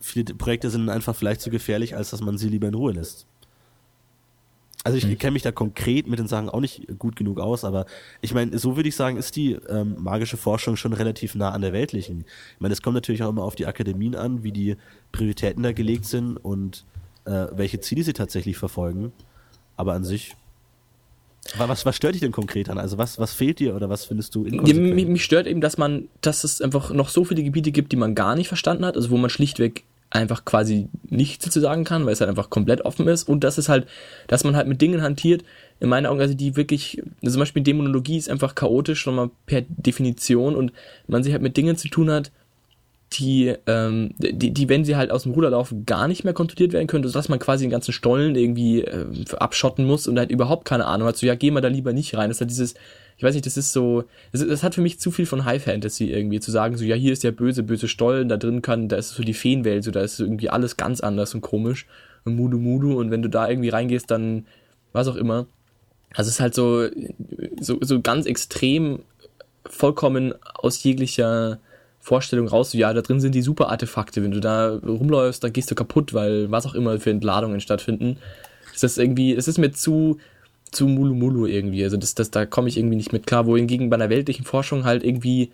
viele Projekte sind einfach vielleicht zu gefährlich, als dass man sie lieber in Ruhe lässt. Also ich mhm. kenne mich da konkret mit den Sachen auch nicht gut genug aus, aber ich meine, so würde ich sagen, ist die ähm, magische Forschung schon relativ nah an der weltlichen. Ich meine, es kommt natürlich auch immer auf die Akademien an, wie die Prioritäten da gelegt sind und äh, welche Ziele sie tatsächlich verfolgen. Aber an sich was, was stört dich denn konkret an? Also was, was fehlt dir oder was findest du ja, mich, mich stört eben, dass man, dass es einfach noch so viele Gebiete gibt, die man gar nicht verstanden hat, also wo man schlichtweg einfach quasi nichts dazu sagen kann, weil es halt einfach komplett offen ist. Und dass es halt, dass man halt mit Dingen hantiert, in meinen Augen, also die wirklich, also zum Beispiel Dämonologie ist einfach chaotisch, schon mal per Definition. Und man sich halt mit Dingen zu tun hat, die, ähm, die, die, wenn sie halt aus dem Ruder laufen, gar nicht mehr kontrolliert werden können, dass man quasi den ganzen Stollen irgendwie äh, abschotten muss und halt überhaupt keine Ahnung hat, so ja, geh mal da lieber nicht rein. Das ist halt dieses, ich weiß nicht, das ist so, das, das hat für mich zu viel von High Fantasy irgendwie, zu sagen, so ja, hier ist der böse, böse Stollen, da drin kann, da ist so die Feenwelt, so da ist irgendwie alles ganz anders und komisch und Mudu Mudu und wenn du da irgendwie reingehst, dann was auch immer. Also es ist halt so, so, so ganz extrem vollkommen aus jeglicher Vorstellung raus, so, ja, da drin sind die super Artefakte, wenn du da rumläufst, da gehst du kaputt, weil was auch immer für Entladungen stattfinden. Das ist irgendwie, es ist mir zu, zu Mulu Mulu irgendwie, also das, das, da komme ich irgendwie nicht mit klar, wohingegen bei einer weltlichen Forschung halt irgendwie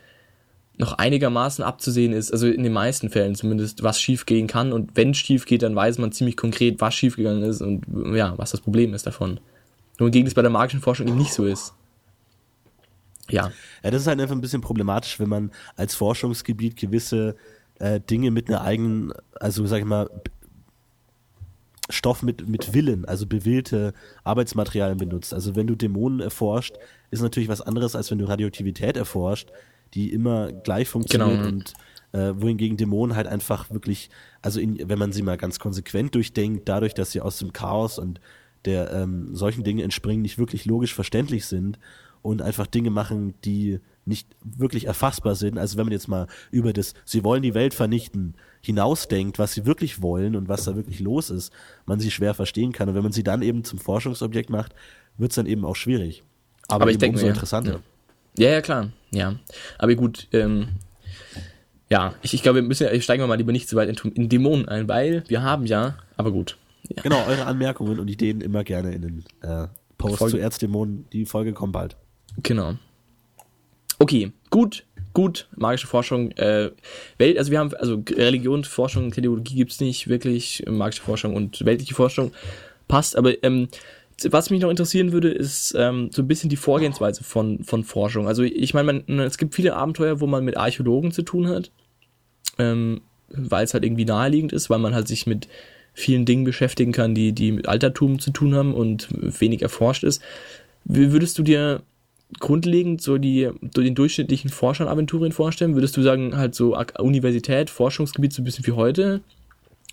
noch einigermaßen abzusehen ist, also in den meisten Fällen zumindest, was schief gehen kann und wenn schief geht, dann weiß man ziemlich konkret, was schief gegangen ist und ja, was das Problem ist davon. Wohingegen es bei der magischen Forschung eben nicht so ist. Ja. Ja, das ist halt einfach ein bisschen problematisch, wenn man als Forschungsgebiet gewisse äh, Dinge mit einer eigenen, also sag ich mal, Stoff mit, mit Willen, also bewillte Arbeitsmaterialien benutzt. Also wenn du Dämonen erforscht, ist natürlich was anderes, als wenn du Radioaktivität erforscht, die immer gleich funktioniert genau. und äh, wohingegen Dämonen halt einfach wirklich, also in, wenn man sie mal ganz konsequent durchdenkt, dadurch, dass sie aus dem Chaos und der ähm, solchen Dinge entspringen, nicht wirklich logisch verständlich sind und einfach Dinge machen, die nicht wirklich erfassbar sind. Also wenn man jetzt mal über das, sie wollen die Welt vernichten, hinausdenkt, was sie wirklich wollen und was da wirklich los ist, man sie schwer verstehen kann. Und wenn man sie dann eben zum Forschungsobjekt macht, wird es dann eben auch schwierig. Aber, Aber ich denke so ja, interessanter. Ja. ja. ja, klar, ja. Aber gut, ähm, ja, ich, ich glaube, wir müssen, steigen wir mal lieber nicht zu weit in, in Dämonen ein, weil wir haben ja, aber gut. Ja. Genau, eure Anmerkungen und Ideen immer gerne in den äh, Post Folge. zu Erzdämonen. Die Folge kommt bald. Genau. Okay, gut, gut, magische Forschung, äh, Welt, also wir haben, also Religionsforschung, Theologie gibt es nicht wirklich, magische Forschung und weltliche Forschung passt, aber ähm, was mich noch interessieren würde, ist ähm, so ein bisschen die Vorgehensweise von, von Forschung. Also ich meine, es gibt viele Abenteuer, wo man mit Archäologen zu tun hat, ähm, weil es halt irgendwie naheliegend ist, weil man halt sich mit vielen Dingen beschäftigen kann, die, die mit Altertum zu tun haben und wenig erforscht ist. Wie würdest du dir grundlegend so die, so den durchschnittlichen Forscher an Aventurien vorstellen? Würdest du sagen, halt so Universität, Forschungsgebiet so ein bisschen wie heute?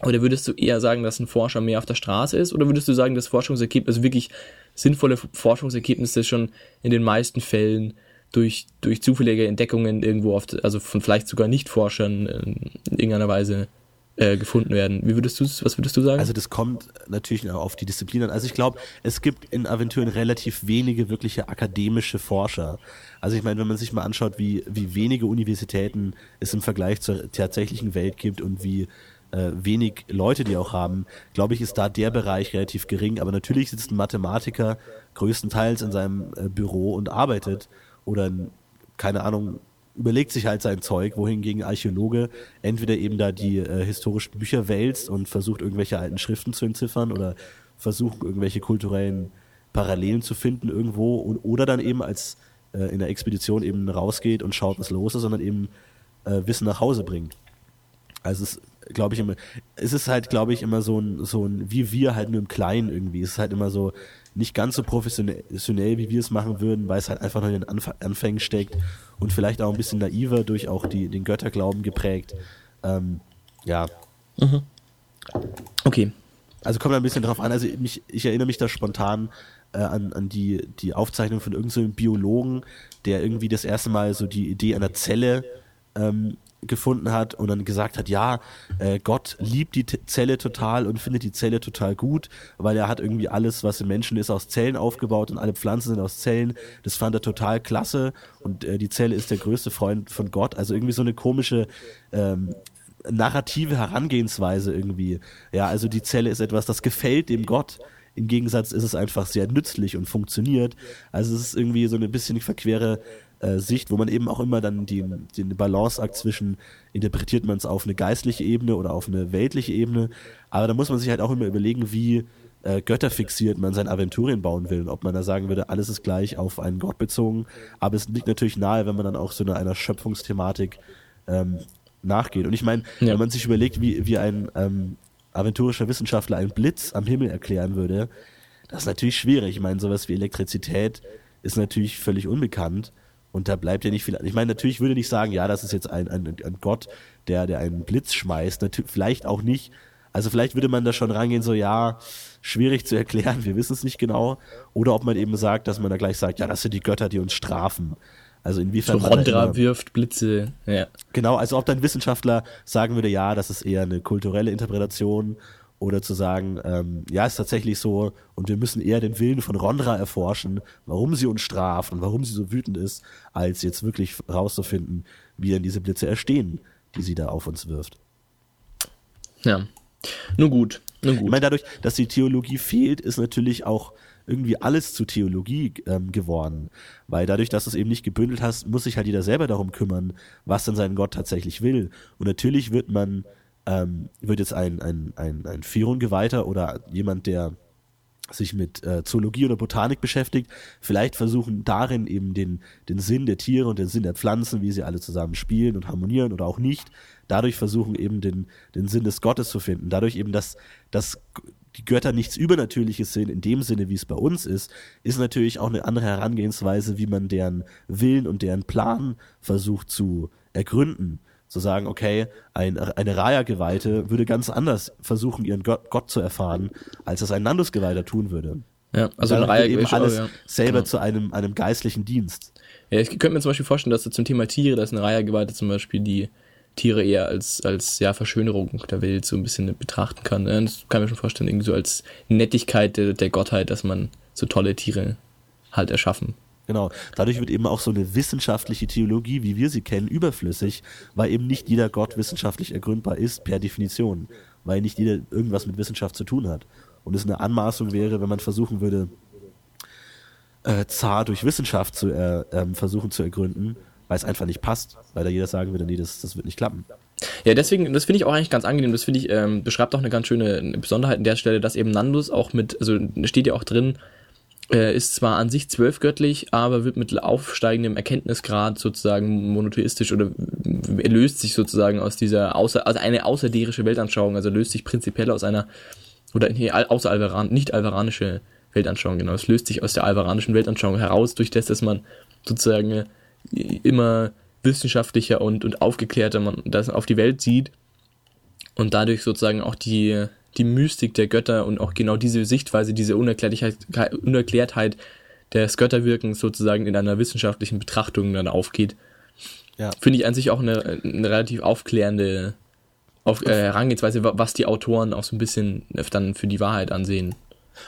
Oder würdest du eher sagen, dass ein Forscher mehr auf der Straße ist? Oder würdest du sagen, dass Forschungsergebnisse, also wirklich sinnvolle Forschungsergebnisse schon in den meisten Fällen durch, durch zufällige Entdeckungen irgendwo oft, also von vielleicht sogar Nicht-Forschern in irgendeiner Weise äh, gefunden werden. Wie würdest du was würdest du sagen? Also das kommt natürlich auf die Disziplin an. Also ich glaube, es gibt in Aventuren relativ wenige wirkliche akademische Forscher. Also ich meine, wenn man sich mal anschaut, wie, wie wenige Universitäten es im Vergleich zur tatsächlichen Welt gibt und wie äh, wenig Leute die auch haben, glaube ich, ist da der Bereich relativ gering. Aber natürlich sitzt ein Mathematiker größtenteils in seinem äh, Büro und arbeitet oder ein, keine Ahnung, überlegt sich halt sein Zeug, wohingegen Archäologe entweder eben da die äh, historischen Bücher wälzt und versucht irgendwelche alten Schriften zu entziffern oder versucht irgendwelche kulturellen Parallelen zu finden irgendwo und, oder dann eben als äh, in der Expedition eben rausgeht und schaut, was los ist, sondern eben äh, Wissen nach Hause bringt. Also es glaube ich immer, es ist halt, glaube ich, immer so ein, so ein, wie wir halt nur im Kleinen irgendwie. Es ist halt immer so, nicht ganz so professionell, wie wir es machen würden, weil es halt einfach noch in den Anf Anfängen steckt und vielleicht auch ein bisschen naiver durch auch die, den Götterglauben geprägt. Ähm, ja. Mhm. Okay, Also kommt ein bisschen drauf an. Also mich, ich erinnere mich da spontan äh, an, an die, die Aufzeichnung von irgendeinem so Biologen, der irgendwie das erste Mal so die Idee einer Zelle ähm, gefunden hat und dann gesagt hat, ja, äh, Gott liebt die T Zelle total und findet die Zelle total gut, weil er hat irgendwie alles, was im Menschen ist, aus Zellen aufgebaut und alle Pflanzen sind aus Zellen. Das fand er total klasse und äh, die Zelle ist der größte Freund von Gott. Also irgendwie so eine komische ähm, narrative Herangehensweise irgendwie. Ja, also die Zelle ist etwas, das gefällt dem Gott. Im Gegensatz ist es einfach sehr nützlich und funktioniert. Also es ist irgendwie so eine bisschen verquere äh, Sicht, wo man eben auch immer dann die, den Balanceakt zwischen interpretiert man es auf eine geistliche Ebene oder auf eine weltliche Ebene. Aber da muss man sich halt auch immer überlegen, wie äh, Götter fixiert man sein Aventurien bauen will. ob man da sagen würde, alles ist gleich auf einen Gott bezogen. Aber es liegt natürlich nahe, wenn man dann auch so eine, einer Schöpfungsthematik ähm, nachgeht. Und ich meine, ja. wenn man sich überlegt, wie, wie ein ähm, aventurischer Wissenschaftler einen Blitz am Himmel erklären würde, das ist natürlich schwierig. Ich meine, sowas wie Elektrizität ist natürlich völlig unbekannt. Und da bleibt ja nicht viel. Ich meine, natürlich würde ich sagen, ja, das ist jetzt ein, ein, ein Gott, der, der einen Blitz schmeißt. Natürlich, vielleicht auch nicht. Also vielleicht würde man da schon rangehen, so ja, schwierig zu erklären, wir wissen es nicht genau. Oder ob man eben sagt, dass man da gleich sagt, ja, das sind die Götter, die uns strafen. Also inwiefern. So Rondra wirft Blitze, ja. Genau, also ob dann Wissenschaftler sagen würde, ja, das ist eher eine kulturelle Interpretation oder zu sagen, ähm, ja, ist tatsächlich so und wir müssen eher den Willen von Rondra erforschen, warum sie uns straft und warum sie so wütend ist, als jetzt wirklich rauszufinden, wie denn diese Blitze erstehen, die sie da auf uns wirft. Ja, nun gut, nun gut. Ich meine, dadurch, dass die Theologie fehlt, ist natürlich auch irgendwie alles zu Theologie ähm, geworden. Weil dadurch, dass du es eben nicht gebündelt hast, muss sich halt jeder selber darum kümmern, was denn sein Gott tatsächlich will. Und natürlich wird man ähm, wird jetzt ein, ein, ein, ein Firun-Geweihter oder jemand, der sich mit äh, Zoologie oder Botanik beschäftigt, vielleicht versuchen darin eben den, den Sinn der Tiere und den Sinn der Pflanzen, wie sie alle zusammen spielen und harmonieren oder auch nicht, dadurch versuchen eben den, den Sinn des Gottes zu finden. Dadurch eben, dass, dass die Götter nichts Übernatürliches sind, in dem Sinne, wie es bei uns ist, ist natürlich auch eine andere Herangehensweise, wie man deren Willen und deren Plan versucht zu ergründen zu sagen, okay, ein, eine Raya-Geweihte würde ganz anders versuchen, ihren Gott, Gott zu erfahren, als das ein Nandus-Geweihter tun würde. Ja, also ein Raya eben alles ja. selber genau. zu einem, einem geistlichen Dienst. Ja, ich könnte mir zum Beispiel vorstellen, dass zum Thema Tiere, dass eine Raya-Geweihte zum Beispiel die Tiere eher als, als ja, Verschönerung der Welt so ein bisschen betrachten kann. Das kann man schon vorstellen, irgendwie so als Nettigkeit der, der Gottheit, dass man so tolle Tiere halt erschaffen Genau. Dadurch wird eben auch so eine wissenschaftliche Theologie, wie wir sie kennen, überflüssig, weil eben nicht jeder Gott wissenschaftlich ergründbar ist, per Definition. Weil nicht jeder irgendwas mit Wissenschaft zu tun hat. Und es eine Anmaßung wäre, wenn man versuchen würde, äh, Zar durch Wissenschaft zu äh, ähm, versuchen zu ergründen, weil es einfach nicht passt, weil da jeder sagen würde, nee, das, das wird nicht klappen. Ja, deswegen, das finde ich auch eigentlich ganz angenehm. Das finde ich, ähm, beschreibt auch eine ganz schöne Besonderheit an der Stelle, dass eben Nandus auch mit, also steht ja auch drin, er ist zwar an sich zwölfgöttlich, aber wird mit aufsteigendem Erkenntnisgrad sozusagen monotheistisch oder er löst sich sozusagen aus dieser außer, also eine außerderische Weltanschauung, also löst sich prinzipiell aus einer oder nee, außer Alvaran, nicht alvaranische Weltanschauung, genau. Es löst sich aus der alvaranischen Weltanschauung heraus, durch das, dass man sozusagen immer wissenschaftlicher und, und aufgeklärter man das auf die Welt sieht und dadurch sozusagen auch die die Mystik der Götter und auch genau diese Sichtweise, diese Unerklärtheit, Unerklärtheit des Götterwirkens sozusagen in einer wissenschaftlichen Betrachtung dann aufgeht. Ja. Finde ich an sich auch eine, eine relativ aufklärende auf, äh, Herangehensweise, was die Autoren auch so ein bisschen dann für die Wahrheit ansehen.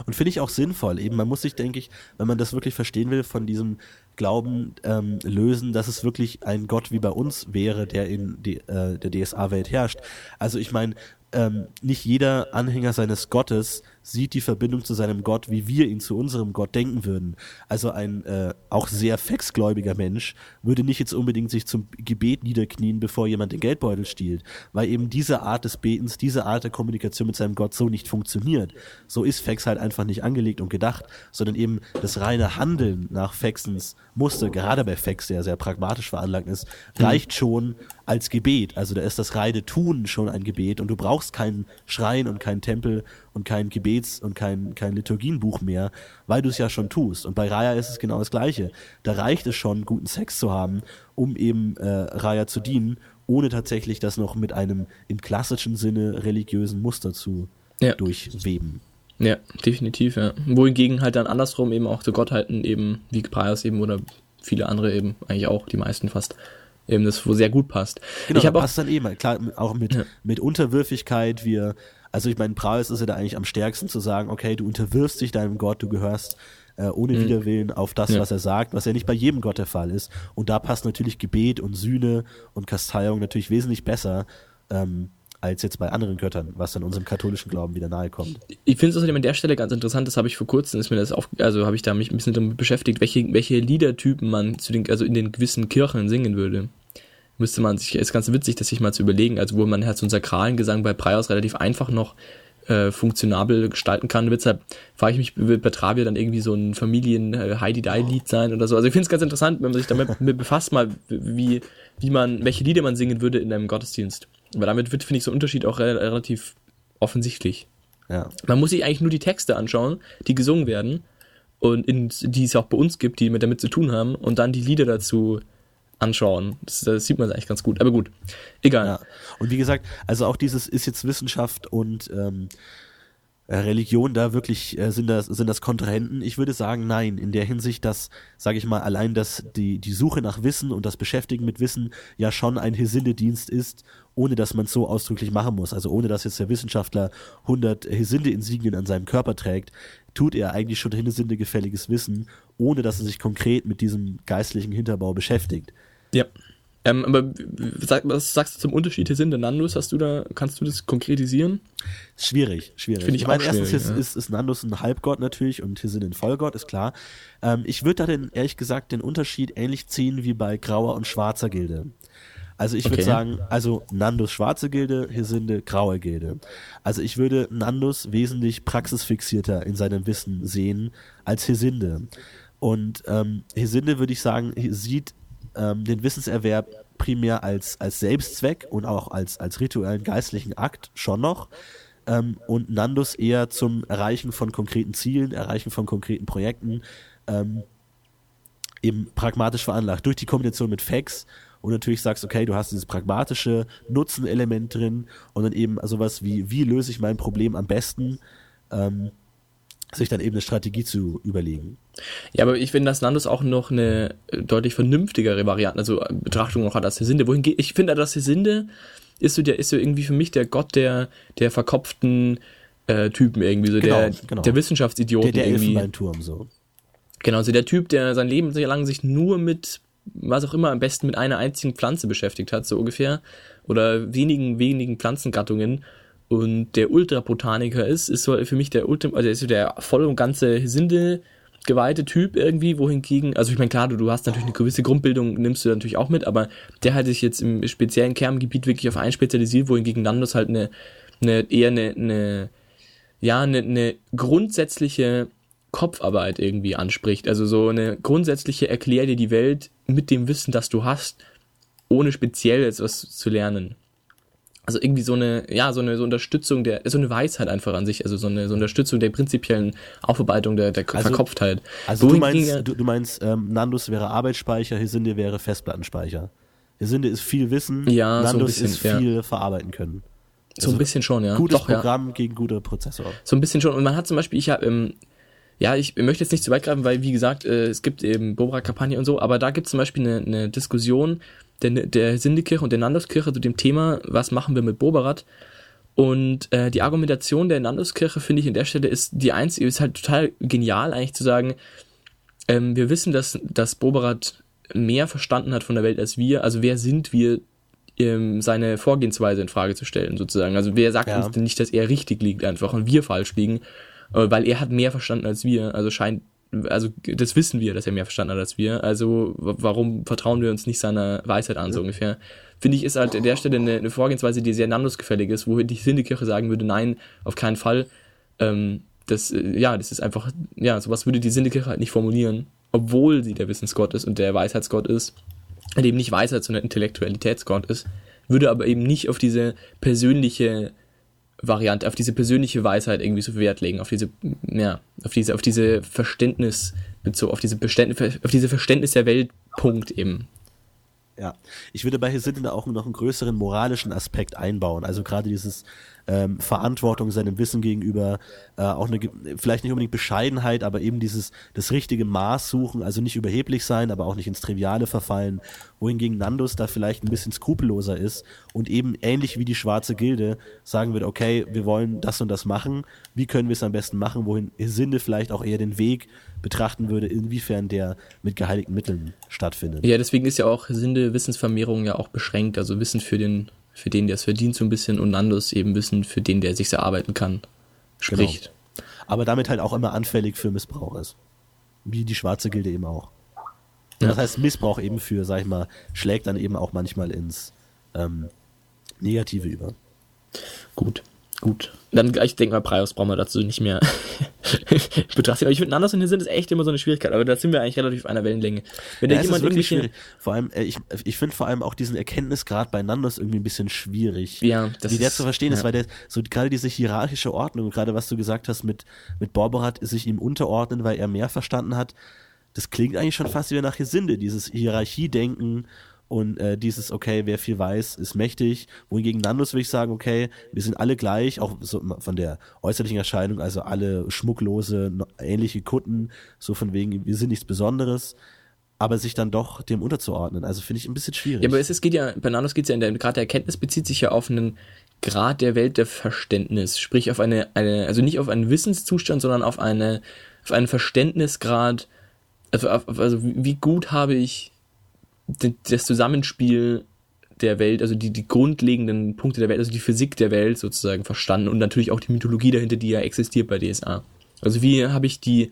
Und finde ich auch sinnvoll. Eben, man muss sich, denke ich, wenn man das wirklich verstehen will, von diesem Glauben ähm, lösen, dass es wirklich ein Gott wie bei uns wäre, der in die, äh, der DSA-Welt herrscht. Also ich meine, ähm, nicht jeder Anhänger seines Gottes sieht die Verbindung zu seinem Gott, wie wir ihn zu unserem Gott denken würden. Also ein äh, auch sehr fexgläubiger Mensch würde nicht jetzt unbedingt sich zum Gebet niederknien, bevor jemand den Geldbeutel stiehlt, weil eben diese Art des Betens, diese Art der Kommunikation mit seinem Gott so nicht funktioniert. So ist Fex halt einfach nicht angelegt und gedacht, sondern eben das reine Handeln nach Fexens Muster, gerade bei Fex, der sehr pragmatisch veranlagt ist, mhm. reicht schon als Gebet. Also da ist das reine Tun schon ein Gebet und du brauchst keinen Schrein und keinen Tempel und kein Gebets- und kein, kein Liturgienbuch mehr, weil du es ja schon tust. Und bei Raya ist es genau das Gleiche. Da reicht es schon, guten Sex zu haben, um eben äh, Raya zu dienen, ohne tatsächlich das noch mit einem im klassischen Sinne religiösen Muster zu ja. durchweben. Ja, definitiv, ja. Wohingegen halt dann andersrum eben auch so Gottheiten eben, wie Pius eben oder viele andere eben, eigentlich auch, die meisten fast, eben das wo sehr gut passt. Genau, ich passt auch, dann eben, klar, auch mit, ja. mit Unterwürfigkeit, wir, also ich meine, Pius ist ja da eigentlich am stärksten zu sagen, okay, du unterwirfst dich deinem Gott, du gehörst äh, ohne mhm. Widerwillen auf das, ja. was er sagt, was ja nicht bei jedem Gott der Fall ist. Und da passt natürlich Gebet und Sühne und Kasteiung natürlich wesentlich besser. Ähm, als jetzt bei anderen Göttern, was dann unserem katholischen Glauben wieder nahe kommt. Ich finde es außerdem an der Stelle ganz interessant, das habe ich vor kurzem, ist mir das auf, also habe ich da mich ein bisschen damit beschäftigt, welche, welche Liedertypen man zu den, also in den gewissen Kirchen singen würde. Müsste man sich, ist ganz witzig, das sich mal zu überlegen, also wo man halt so einen sakralen Gesang bei Prios relativ einfach noch äh, funktionabel gestalten kann. Deshalb frage ich mich, wird bei Travia dann irgendwie so ein Familien-Heidi-Dai-Lied äh, sein oder so. Also ich finde es ganz interessant, wenn man sich damit befasst, mal wie, wie man, welche Lieder man singen würde in einem Gottesdienst. Aber damit wird, finde ich, so ein Unterschied auch re relativ offensichtlich. Ja. Man muss sich eigentlich nur die Texte anschauen, die gesungen werden und in, die es auch bei uns gibt, die mit damit zu tun haben und dann die Lieder dazu anschauen. Das, das sieht man eigentlich ganz gut. Aber gut, egal. Ja. Und wie gesagt, also auch dieses ist jetzt Wissenschaft und ähm, äh, Religion da wirklich äh, sind das sind das Kontrahenten? Ich würde sagen, nein. In der Hinsicht, dass sage ich mal allein, dass die die Suche nach Wissen und das Beschäftigen mit Wissen ja schon ein Hesinde-Dienst ist, ohne dass man es so ausdrücklich machen muss. Also ohne dass jetzt der Wissenschaftler 100 Hesinde-Insignien an seinem Körper trägt, tut er eigentlich schon Hesinde gefälliges Wissen, ohne dass er sich konkret mit diesem geistlichen Hinterbau beschäftigt. Ja. Ähm, aber was sagst du zum Unterschied Hesinde Nandus? Hast du da, kannst du das konkretisieren? Schwierig, schwierig. Finde ich, ich meine, erstens ist, ja. ist, ist Nandus ein Halbgott natürlich und Hesinde ein Vollgott, ist klar. Ähm, ich würde da den, ehrlich gesagt, den Unterschied ähnlich ziehen wie bei Grauer und Schwarzer Gilde. Also ich würde okay. sagen, also Nandus schwarze Gilde, Hesinde graue Gilde. Also ich würde Nandus wesentlich praxisfixierter in seinem Wissen sehen als Hesinde. Und ähm, Hesinde würde ich sagen, sieht ähm, den Wissenserwerb primär als, als Selbstzweck und auch als, als rituellen geistlichen Akt schon noch. Ähm, und Nandus eher zum Erreichen von konkreten Zielen, Erreichen von konkreten Projekten, ähm, eben pragmatisch veranlagt. Durch die Kombination mit Facts und natürlich sagst, okay, du hast dieses pragmatische Nutzenelement drin und dann eben sowas wie, wie löse ich mein Problem am besten, ähm, sich dann eben eine Strategie zu überlegen. Ja, aber ich finde, dass Nandus auch noch eine äh, deutlich vernünftigere Variante, also Betrachtung noch hat als Hesinde. Wohin ich finde, dass Hesinde ist so der, ist so irgendwie für mich der Gott der, der verkopften äh, Typen irgendwie, so genau, der, genau. der Wissenschaftsidioten der, der irgendwie. Turm, so. Genau, so der Typ, der sein Leben lang sich nur mit, was auch immer, am besten mit einer einzigen Pflanze beschäftigt hat, so ungefähr. Oder wenigen, wenigen Pflanzengattungen und der Ultrabotaniker ist, ist so für mich der Ultra, also ist so der voll und ganze Sinde geweihte Typ irgendwie, wohingegen, also ich meine, klar, du, du hast natürlich eine gewisse Grundbildung, nimmst du natürlich auch mit, aber der hat sich jetzt im speziellen Kerngebiet wirklich auf einen spezialisiert, wohingegen Nandos halt eine, eine eher eine, eine ja, eine, eine grundsätzliche Kopfarbeit irgendwie anspricht. Also so eine grundsätzliche Erklär dir die Welt mit dem Wissen, das du hast, ohne speziell etwas zu lernen also irgendwie so eine, ja, so eine so Unterstützung der, so eine Weisheit einfach an sich, also so eine so Unterstützung der prinzipiellen Aufarbeitung der, der also, Verkopftheit. Also du meinst, du, du, meinst, ähm, Nandus wäre Arbeitsspeicher, Hesinde wäre Festplattenspeicher. Hesinde ist viel Wissen, ja, Nandus so bisschen, ist viel ja. verarbeiten können. Also so ein also bisschen schon, ja. Gutes Doch, Programm ja. gegen guter Prozessor. So ein bisschen schon. Und man hat zum Beispiel, ich habe, ähm, ja, ich möchte jetzt nicht zu weit greifen, weil wie gesagt, äh, es gibt eben Bobra-Kampagne und so, aber da gibt es zum Beispiel eine, eine Diskussion, der, der Sindekirche und der Nanduskirche zu dem Thema, was machen wir mit Boberat. Und äh, die Argumentation der Nanduskirche, finde ich, in der Stelle ist die einzige, ist halt total genial, eigentlich zu sagen, ähm, wir wissen, dass, dass Boberat mehr verstanden hat von der Welt als wir. Also wer sind wir, ähm, seine Vorgehensweise in Frage zu stellen, sozusagen. Also wer sagt ja. uns denn nicht, dass er richtig liegt einfach und wir falsch liegen, äh, weil er hat mehr verstanden als wir. Also scheint also das wissen wir, dass er mehr verstanden hat als wir. Also warum vertrauen wir uns nicht seiner Weisheit an, so ungefähr. Finde ich, ist halt an der Stelle eine, eine Vorgehensweise, die sehr nandusgefällig ist, wo die Sindekirche sagen würde, nein, auf keinen Fall. Ähm, das, äh, ja, das ist einfach, ja, sowas würde die Sindekirche halt nicht formulieren, obwohl sie der Wissensgott ist und der Weisheitsgott ist, der eben nicht Weisheit, sondern Intellektualitätsgott ist, würde aber eben nicht auf diese persönliche Variante, auf diese persönliche Weisheit irgendwie so Wert legen, auf diese, ja, auf diese, auf diese Verständnis, auf diese Beständnis, auf diese Verständnis der Welt, Punkt eben. Ja, ich würde bei Hesinde auch noch einen größeren moralischen Aspekt einbauen. Also gerade dieses ähm, Verantwortung seinem Wissen gegenüber, äh, auch eine, vielleicht nicht unbedingt Bescheidenheit, aber eben dieses, das richtige Maß suchen, also nicht überheblich sein, aber auch nicht ins Triviale verfallen, wohingegen Nandos da vielleicht ein bisschen skrupelloser ist und eben ähnlich wie die schwarze Gilde sagen wird, okay, wir wollen das und das machen, wie können wir es am besten machen, wohin Hesinde vielleicht auch eher den Weg betrachten würde, inwiefern der mit geheiligten Mitteln stattfindet. Ja, deswegen ist ja auch Sinde Wissensvermehrung ja auch beschränkt, also Wissen für den, für den, der es verdient, so ein bisschen und Nandos eben Wissen für den, der sich erarbeiten kann, spricht. Genau. Aber damit halt auch immer anfällig für Missbrauch ist. Wie die schwarze Gilde eben auch. Ja. Das heißt, Missbrauch eben für, sag ich mal, schlägt dann eben auch manchmal ins ähm, Negative über. Gut. Gut. Dann, ich denke mal, Prios brauchen wir dazu nicht mehr betrachten. Aber ich finde, anders in den Sinn ist echt immer so eine Schwierigkeit. Aber da sind wir eigentlich relativ auf einer Wellenlänge. Wenn ja, jemand wirklich schwierig. Vor allem, äh, ich, ich finde vor allem auch diesen Erkenntnisgrad bei Nandos irgendwie ein bisschen schwierig. Ja, das Wie der ist, zu verstehen ja. ist, weil der, so gerade diese hierarchische Ordnung, gerade was du gesagt hast mit, mit Borborat, sich ihm unterordnen, weil er mehr verstanden hat, das klingt eigentlich schon fast wie nach Gesinde, dieses Hierarchiedenken und äh, dieses, okay, wer viel weiß, ist mächtig. Wohingegen Nandos würde ich sagen, okay, wir sind alle gleich, auch so von der äußerlichen Erscheinung, also alle schmucklose, ähnliche Kutten, so von wegen, wir sind nichts Besonderes aber sich dann doch dem unterzuordnen. Also finde ich ein bisschen schwierig. Ja, aber es, es geht ja, bei Nanos geht es ja in der Grad der Erkenntnis bezieht sich ja auf einen Grad der Welt der Verständnis, sprich auf eine, eine also nicht auf einen Wissenszustand, sondern auf eine, auf einen Verständnisgrad, also, auf, also wie gut habe ich das Zusammenspiel der Welt, also die, die grundlegenden Punkte der Welt, also die Physik der Welt sozusagen verstanden und natürlich auch die Mythologie dahinter, die ja existiert bei DSA. Also wie habe ich die,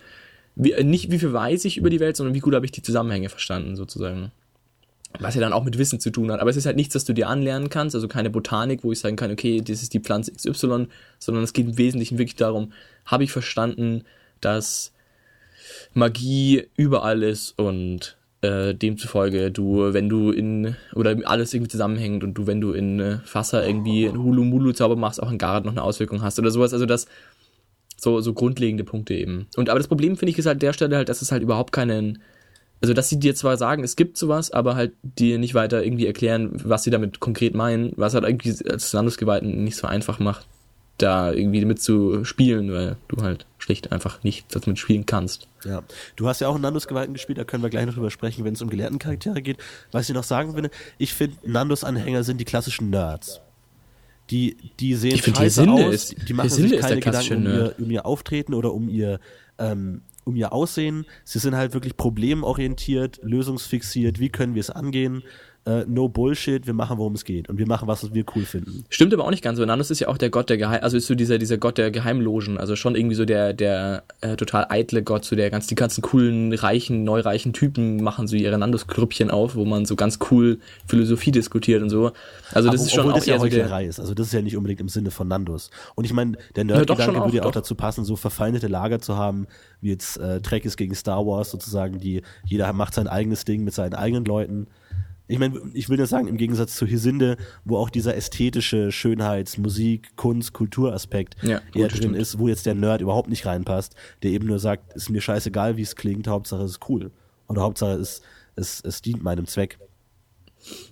wie, nicht wie viel weiß ich über die Welt, sondern wie gut habe ich die Zusammenhänge verstanden sozusagen. Was ja dann auch mit Wissen zu tun hat. Aber es ist halt nichts, das du dir anlernen kannst, also keine Botanik, wo ich sagen kann, okay, das ist die Pflanze XY, sondern es geht im Wesentlichen wirklich darum, habe ich verstanden, dass Magie überall ist und äh, demzufolge du, wenn du in, oder alles irgendwie zusammenhängt und du, wenn du in äh, Wasser irgendwie einen Hulu-Mulu-Zauber machst, auch in Garad noch eine Auswirkung hast oder sowas, also das, so, so grundlegende Punkte eben. Und aber das Problem finde ich ist halt der Stelle halt, dass es halt überhaupt keinen, also dass sie dir zwar sagen, es gibt sowas, aber halt dir nicht weiter irgendwie erklären, was sie damit konkret meinen, was halt irgendwie als Landesgeweihten nicht so einfach macht da irgendwie mit zu spielen, weil du halt schlicht einfach nicht damit spielen kannst. Ja, du hast ja auch in Nandos Gewalten gespielt, da können wir gleich noch drüber sprechen, wenn es um gelehrten Charaktere geht. Was ich noch sagen will, ich finde, Nandos Anhänger sind die klassischen Nerds. Die, die sehen ich find, scheiße aus, ist, die machen sich keine Gedanken um ihr, um ihr Auftreten oder um ihr, ähm, um ihr Aussehen. Sie sind halt wirklich problemorientiert, lösungsfixiert, wie können wir es angehen äh, no Bullshit, wir machen, worum es geht. Und wir machen, was wir cool finden. Stimmt aber auch nicht ganz. Vananus ist ja auch der Gott der Geheim, also ist so dieser, dieser Gott der Geheimlogen, also schon irgendwie so der, der äh, total eitle Gott, so der ganz, die ganzen coolen, reichen, neureichen Typen machen so ihre Nandos-Grüppchen auf, wo man so ganz cool Philosophie diskutiert und so. Also das aber, ist schon auch das eher ja so der ist. Also das ist ja nicht unbedingt im Sinne von Nandos. Und ich meine, der Nerd-Gedanke ja, würde ja auch dazu passen, so verfeindete Lager zu haben, wie jetzt äh, Trek ist gegen Star Wars sozusagen, die jeder macht sein eigenes Ding mit seinen eigenen Leuten ich meine, ich will nur sagen, im Gegensatz zu Hisinde, wo auch dieser ästhetische Schönheits-, Musik-, Kunst-, Kulturaspekt ja, eher drin stimmt. ist, wo jetzt der Nerd überhaupt nicht reinpasst, der eben nur sagt, ist mir scheißegal, wie es klingt, Hauptsache es ist cool. Oder Hauptsache es, es, es dient meinem Zweck.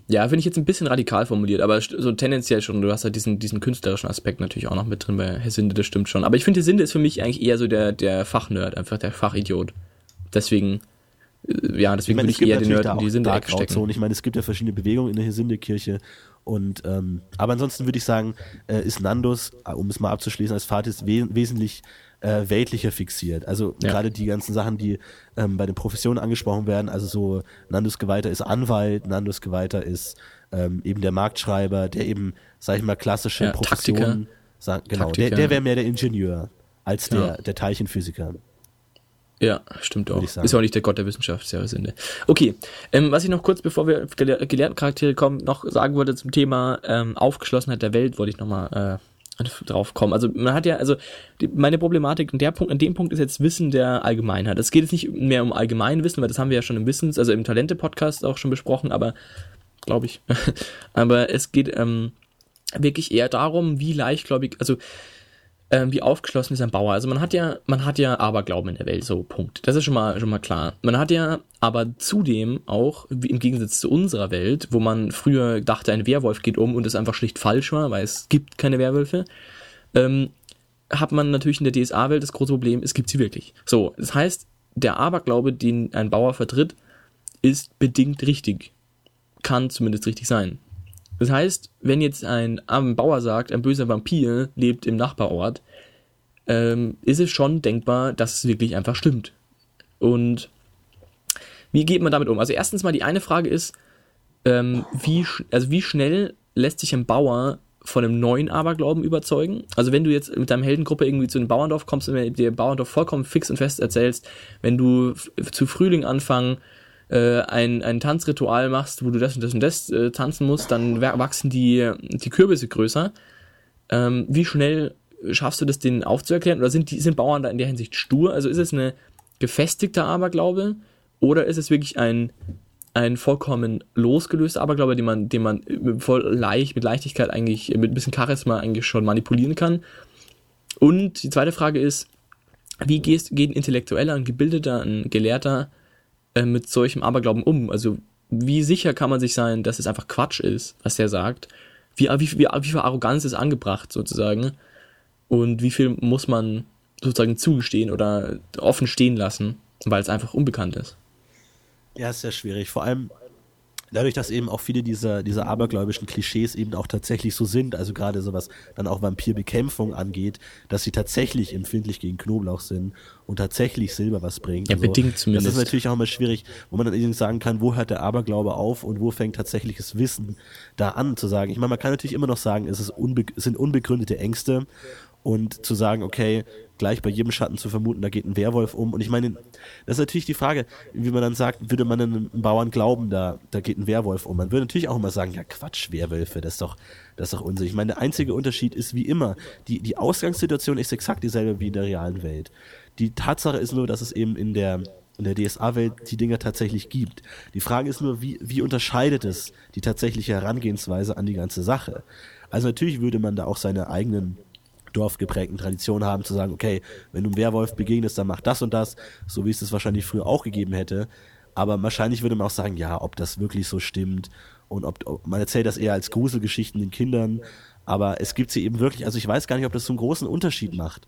Ja, finde ich jetzt ein bisschen radikal formuliert, aber so tendenziell schon. Du hast halt diesen, diesen künstlerischen Aspekt natürlich auch noch mit drin bei Hesinde, das stimmt schon. Aber ich finde, Hesinde ist für mich eigentlich eher so der, der Fachnerd, einfach der Fachidiot. Deswegen ja, deswegen ich meine, würde ich eher den Nerd in die Sinde-Ecke stecken. Ich meine, es gibt ja verschiedene Bewegungen in der Sinde-Kirche. Und, ähm, aber ansonsten würde ich sagen, äh, ist Nandos, äh, um es mal abzuschließen, als Fatis we wesentlich äh, weltlicher fixiert. Also ja. gerade die ganzen Sachen, die ähm, bei den Professionen angesprochen werden, also so Nandos Geweihter ist Anwalt, Nandos Geweihter ist ähm, eben der Marktschreiber, der eben, sag ich mal, klassische ja, Professionen, sag, genau, Taktiker. der, der wäre mehr der Ingenieur als der, ja. der Teilchenphysiker. Ja, stimmt auch. Ist auch nicht der Gott der Wissenschaft, sehr Sünde. Okay, ähm, was ich noch kurz, bevor wir auf gelehr gelehrten Charaktere kommen, noch sagen wollte zum Thema ähm, Aufgeschlossenheit der Welt, wollte ich nochmal äh, drauf kommen. Also man hat ja, also die, meine Problematik an der Punkt, an dem Punkt ist jetzt Wissen der Allgemeinheit. Es geht jetzt nicht mehr um Allgemeinwissen, weil das haben wir ja schon im Wissens, also im Talente-Podcast auch schon besprochen, aber glaube ich. aber es geht ähm, wirklich eher darum, wie leicht, glaube ich, also ähm, wie aufgeschlossen ist ein Bauer. Also man hat ja, man hat ja Aberglauben in der Welt, so Punkt. Das ist schon mal, schon mal klar. Man hat ja aber zudem auch, im Gegensatz zu unserer Welt, wo man früher dachte, ein Werwolf geht um und es einfach schlicht falsch war, weil es gibt keine Werwölfe, ähm, hat man natürlich in der DSA-Welt das große Problem, es gibt sie wirklich. So, das heißt, der Aberglaube, den ein Bauer vertritt, ist bedingt richtig. Kann zumindest richtig sein. Das heißt, wenn jetzt ein, ein Bauer sagt, ein böser Vampir lebt im Nachbarort, ähm, ist es schon denkbar, dass es wirklich einfach stimmt. Und wie geht man damit um? Also erstens mal die eine Frage ist, ähm, wie, also wie schnell lässt sich ein Bauer von einem neuen Aberglauben überzeugen? Also wenn du jetzt mit deinem Heldengruppe irgendwie zu einem Bauerndorf kommst und dir Bauerndorf vollkommen fix und fest erzählst, wenn du zu Frühling anfangen äh, ein, ein Tanzritual machst, wo du das und das und das äh, tanzen musst, dann wachsen die, die Kürbisse größer. Ähm, wie schnell schaffst du das, denen aufzuerklären? Oder sind, die, sind Bauern da in der Hinsicht stur? Also ist es eine gefestigter Aberglaube oder ist es wirklich ein, ein vollkommen losgelöster Aberglaube, den man, den man voll leicht, mit Leichtigkeit eigentlich, mit ein bisschen Charisma eigentlich schon manipulieren kann? Und die zweite Frage ist, wie gehst, geht ein Intellektueller, ein Gebildeter, ein Gelehrter äh, mit solchem Aberglauben um? Also wie sicher kann man sich sein, dass es einfach Quatsch ist, was er sagt? Wie, wie, wie, wie viel Arroganz ist angebracht sozusagen? Und wie viel muss man sozusagen zugestehen oder offen stehen lassen, weil es einfach unbekannt ist? Ja, ist sehr schwierig. Vor allem, dadurch, dass eben auch viele dieser, dieser abergläubischen Klischees eben auch tatsächlich so sind, also gerade so was dann auch Vampirbekämpfung angeht, dass sie tatsächlich empfindlich gegen Knoblauch sind und tatsächlich Silber was bringt. Ja, bedingt zumindest. Das ist natürlich auch immer schwierig, wo man dann irgendwie sagen kann, wo hört der Aberglaube auf und wo fängt tatsächliches Wissen da an zu sagen. Ich meine, man kann natürlich immer noch sagen, es, ist unbe es sind unbegründete Ängste und zu sagen, okay, gleich bei jedem Schatten zu vermuten, da geht ein Werwolf um. Und ich meine, das ist natürlich die Frage, wie man dann sagt, würde man einem Bauern glauben, da, da geht ein Werwolf um. Man würde natürlich auch immer sagen, ja Quatsch, Werwölfe, das ist doch, das ist doch Unsinn. Ich meine, der einzige Unterschied ist wie immer, die, die Ausgangssituation ist exakt dieselbe wie in der realen Welt. Die Tatsache ist nur, dass es eben in der, in der DSA-Welt die Dinger tatsächlich gibt. Die Frage ist nur, wie, wie unterscheidet es die tatsächliche Herangehensweise an die ganze Sache? Also natürlich würde man da auch seine eigenen dorfgeprägten Tradition haben, zu sagen, okay, wenn du einem Werwolf begegnest, dann mach das und das, so wie es das wahrscheinlich früher auch gegeben hätte. Aber wahrscheinlich würde man auch sagen, ja, ob das wirklich so stimmt und ob, ob man erzählt das eher als Gruselgeschichten den Kindern, aber es gibt sie eben wirklich, also ich weiß gar nicht, ob das so einen großen Unterschied macht,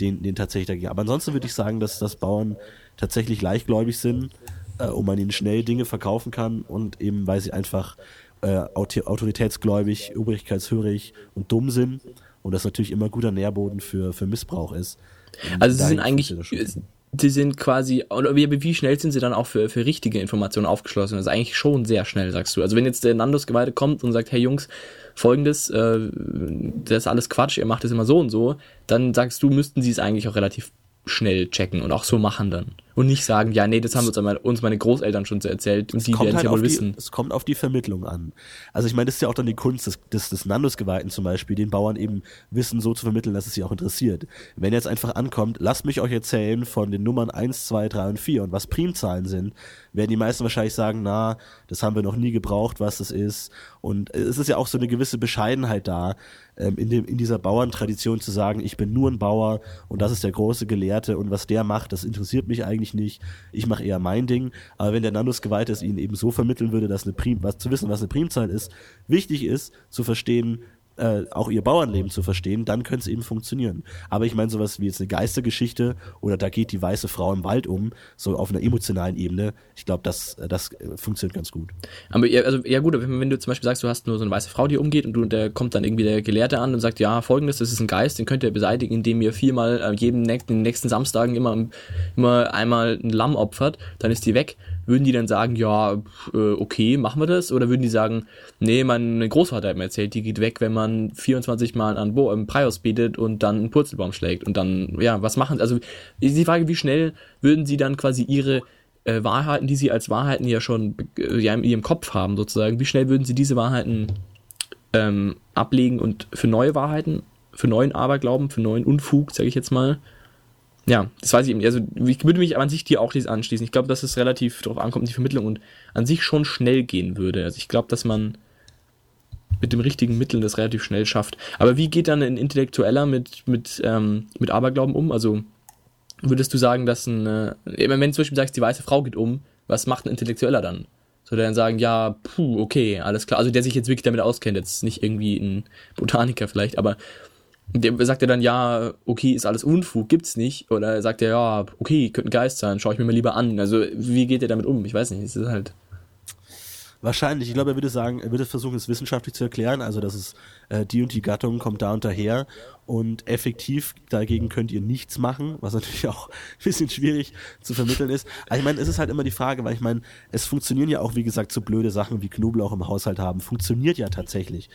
den, den tatsächlich da gibt. Aber ansonsten würde ich sagen, dass, dass Bauern tatsächlich leichtgläubig sind äh, und man ihnen schnell Dinge verkaufen kann und eben weil sie einfach äh, autoritätsgläubig, obrigkeitshörig und dumm sind und das natürlich immer guter Nährboden für, für Missbrauch ist. Und also sie sind eigentlich, sie sind quasi, oder wie, wie schnell sind sie dann auch für, für richtige Informationen aufgeschlossen? Das ist eigentlich schon sehr schnell, sagst du. Also wenn jetzt der Nandos Geweihte kommt und sagt, hey Jungs, folgendes, äh, das ist alles Quatsch, ihr macht es immer so und so, dann sagst du, müssten sie es eigentlich auch relativ schnell checken und auch so machen dann. Und nicht sagen, ja, nee, das haben uns, uns meine Großeltern schon so erzählt und die werden halt ja wohl wissen. Es kommt auf die Vermittlung an. Also ich meine, das ist ja auch dann die Kunst des, des, des Nandos-Geweihten zum Beispiel, den Bauern eben Wissen so zu vermitteln, dass es sie auch interessiert. Wenn jetzt einfach ankommt, lasst mich euch erzählen von den Nummern 1, 2, 3 und 4 und was Primzahlen sind, werden die meisten wahrscheinlich sagen, na, das haben wir noch nie gebraucht, was das ist. Und es ist ja auch so eine gewisse Bescheidenheit da, ähm, in, dem, in dieser Bauerntradition zu sagen, ich bin nur ein Bauer und das ist der große Gelehrte und was der macht, das interessiert mich eigentlich nicht. Ich mache eher mein Ding. Aber wenn der Nandus geweiht ist, ihnen eben so vermitteln würde, dass eine Prim, was zu wissen, was eine Primzahl ist, wichtig ist, zu verstehen, äh, auch ihr Bauernleben zu verstehen, dann könnte es eben funktionieren. Aber ich meine, sowas wie jetzt eine Geistergeschichte oder da geht die weiße Frau im Wald um, so auf einer emotionalen Ebene, ich glaube, das, das äh, funktioniert ganz gut. Aber ja, also, ja gut, wenn, du zum Beispiel sagst, du hast nur so eine weiße Frau, die umgeht und du, der kommt dann irgendwie der Gelehrte an und sagt, ja, folgendes, das ist ein Geist, den könnt ihr beseitigen, indem ihr viermal äh, jedem in den nächsten Samstagen immer, immer einmal ein Lamm opfert, dann ist die weg würden die dann sagen, ja, äh, okay, machen wir das? Oder würden die sagen, nee, mein Großvater hat mir erzählt, die geht weg, wenn man 24 Mal an Bo im Prius betet und dann einen Purzelbaum schlägt. Und dann, ja, was machen sie? Also ist die Frage, wie schnell würden sie dann quasi ihre äh, Wahrheiten, die sie als Wahrheiten ja schon äh, ja, in ihrem Kopf haben, sozusagen, wie schnell würden sie diese Wahrheiten ähm, ablegen und für neue Wahrheiten, für neuen Aberglauben, für neuen Unfug, sage ich jetzt mal, ja, das weiß ich eben. Also ich würde mich an sich dir auch dies anschließen. Ich glaube, dass es relativ darauf ankommt, die Vermittlung und an sich schon schnell gehen würde. Also ich glaube, dass man mit dem richtigen Mitteln das relativ schnell schafft. Aber wie geht dann ein Intellektueller mit, mit, ähm, mit Aberglauben um? Also würdest du sagen, dass ein, äh, wenn du zum Beispiel sagst, die weiße Frau geht um, was macht ein Intellektueller dann? Soll der dann sagen, ja, puh, okay, alles klar. Also der sich jetzt wirklich damit auskennt, jetzt nicht irgendwie ein Botaniker vielleicht, aber der sagt er dann, ja, okay, ist alles Unfug, gibt's nicht. Oder sagt er, ja, okay, könnte ein Geist sein, schaue ich mir mal lieber an. Also wie geht er damit um? Ich weiß nicht, es ist halt. Wahrscheinlich, ich glaube, er würde sagen, er würde versuchen, es wissenschaftlich zu erklären, also dass es äh, die und die Gattung kommt da und daher und effektiv dagegen könnt ihr nichts machen, was natürlich auch ein bisschen schwierig zu vermitteln ist. Aber ich meine, es ist halt immer die Frage, weil ich meine, es funktionieren ja auch, wie gesagt, so blöde Sachen wie Knoblauch im Haushalt haben, funktioniert ja tatsächlich.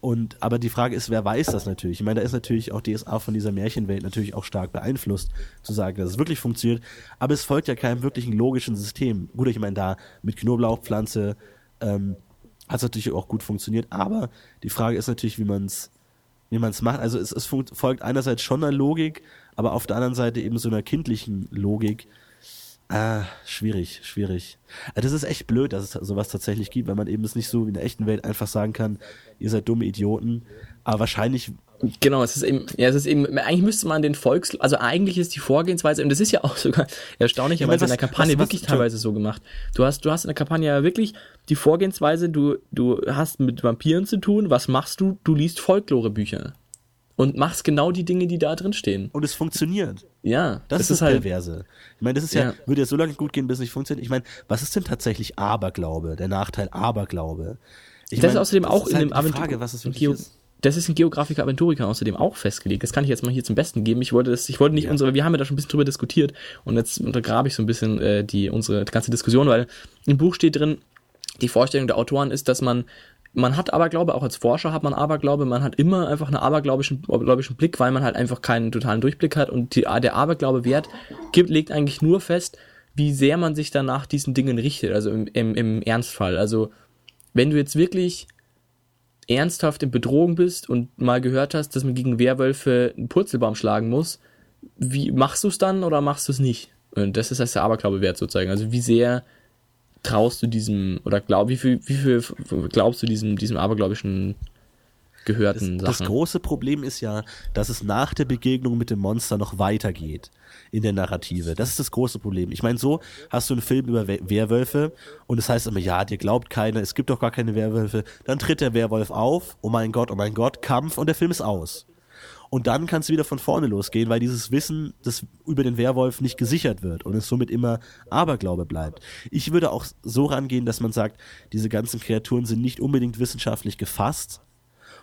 Und aber die Frage ist, wer weiß das natürlich? Ich meine, da ist natürlich auch DSA von dieser Märchenwelt natürlich auch stark beeinflusst, zu sagen, dass es wirklich funktioniert. Aber es folgt ja keinem wirklichen logischen System. Gut, ich meine, da mit Knoblauchpflanze ähm, hat es natürlich auch gut funktioniert. Aber die Frage ist natürlich, wie man es wie man es macht. Also es, es folgt einerseits schon einer Logik, aber auf der anderen Seite eben so einer kindlichen Logik. Ah, schwierig, schwierig. Also das ist echt blöd, dass es sowas tatsächlich gibt, weil man eben es nicht so wie in der echten Welt einfach sagen kann, ihr seid dumme Idioten. Aber wahrscheinlich Genau, es ist eben, ja, es ist eben, eigentlich müsste man den Volks, also eigentlich ist die Vorgehensweise, und das ist ja auch sogar erstaunlicherweise in der Kampagne was, was, wirklich teilweise so gemacht. Du hast, du hast in der Kampagne ja wirklich die Vorgehensweise, du, du hast mit Vampiren zu tun, was machst du? Du liest Folklore-Bücher. Und machst genau die Dinge, die da drin stehen. Und es funktioniert. Ja. Das, das ist, ist halt, perverse. Ich meine, das ist ja, ja, würde ja so lange gut gehen, bis es nicht funktioniert. Ich meine, was ist denn tatsächlich Aberglaube? Der Nachteil Aberglaube? Ich das meine, ist außerdem auch in halt dem Aventur. Frage, was es wirklich ist das ist in Geographica Aventurica außerdem auch festgelegt. Das kann ich jetzt mal hier zum Besten geben. Ich wollte das, ich wollte nicht ja. unsere, wir haben ja da schon ein bisschen drüber diskutiert und jetzt untergrabe ich so ein bisschen äh, die unsere ganze Diskussion, weil im Buch steht drin, die Vorstellung der Autoren ist, dass man man hat Aberglaube, auch als Forscher hat man Aberglaube, man hat immer einfach einen aberglaubischen, aberglaubischen Blick, weil man halt einfach keinen totalen Durchblick hat und die, der Aberglaube-Wert gibt, legt eigentlich nur fest, wie sehr man sich dann nach diesen Dingen richtet, also im, im, im Ernstfall. Also wenn du jetzt wirklich ernsthaft in Bedrohung bist und mal gehört hast, dass man gegen Werwölfe einen Purzelbaum schlagen muss, wie machst du es dann oder machst du es nicht? Und das ist das der Aberglaube wert sozusagen. Also wie sehr traust du diesem oder glaub, wie viel, wie viel glaubst du diesem, diesem abergläubischen gehörten das, Sachen? Das große Problem ist ja, dass es nach der Begegnung mit dem Monster noch weitergeht in der Narrative. Das ist das große Problem. Ich meine, so hast du einen Film über Werwölfe und es das heißt immer, ja, dir glaubt keiner, es gibt doch gar keine Werwölfe. Dann tritt der Werwolf auf, oh mein Gott, oh mein Gott, Kampf und der Film ist aus. Und dann kannst du wieder von vorne losgehen, weil dieses Wissen das über den Werwolf nicht gesichert wird und es somit immer Aberglaube bleibt. Ich würde auch so rangehen, dass man sagt, diese ganzen Kreaturen sind nicht unbedingt wissenschaftlich gefasst,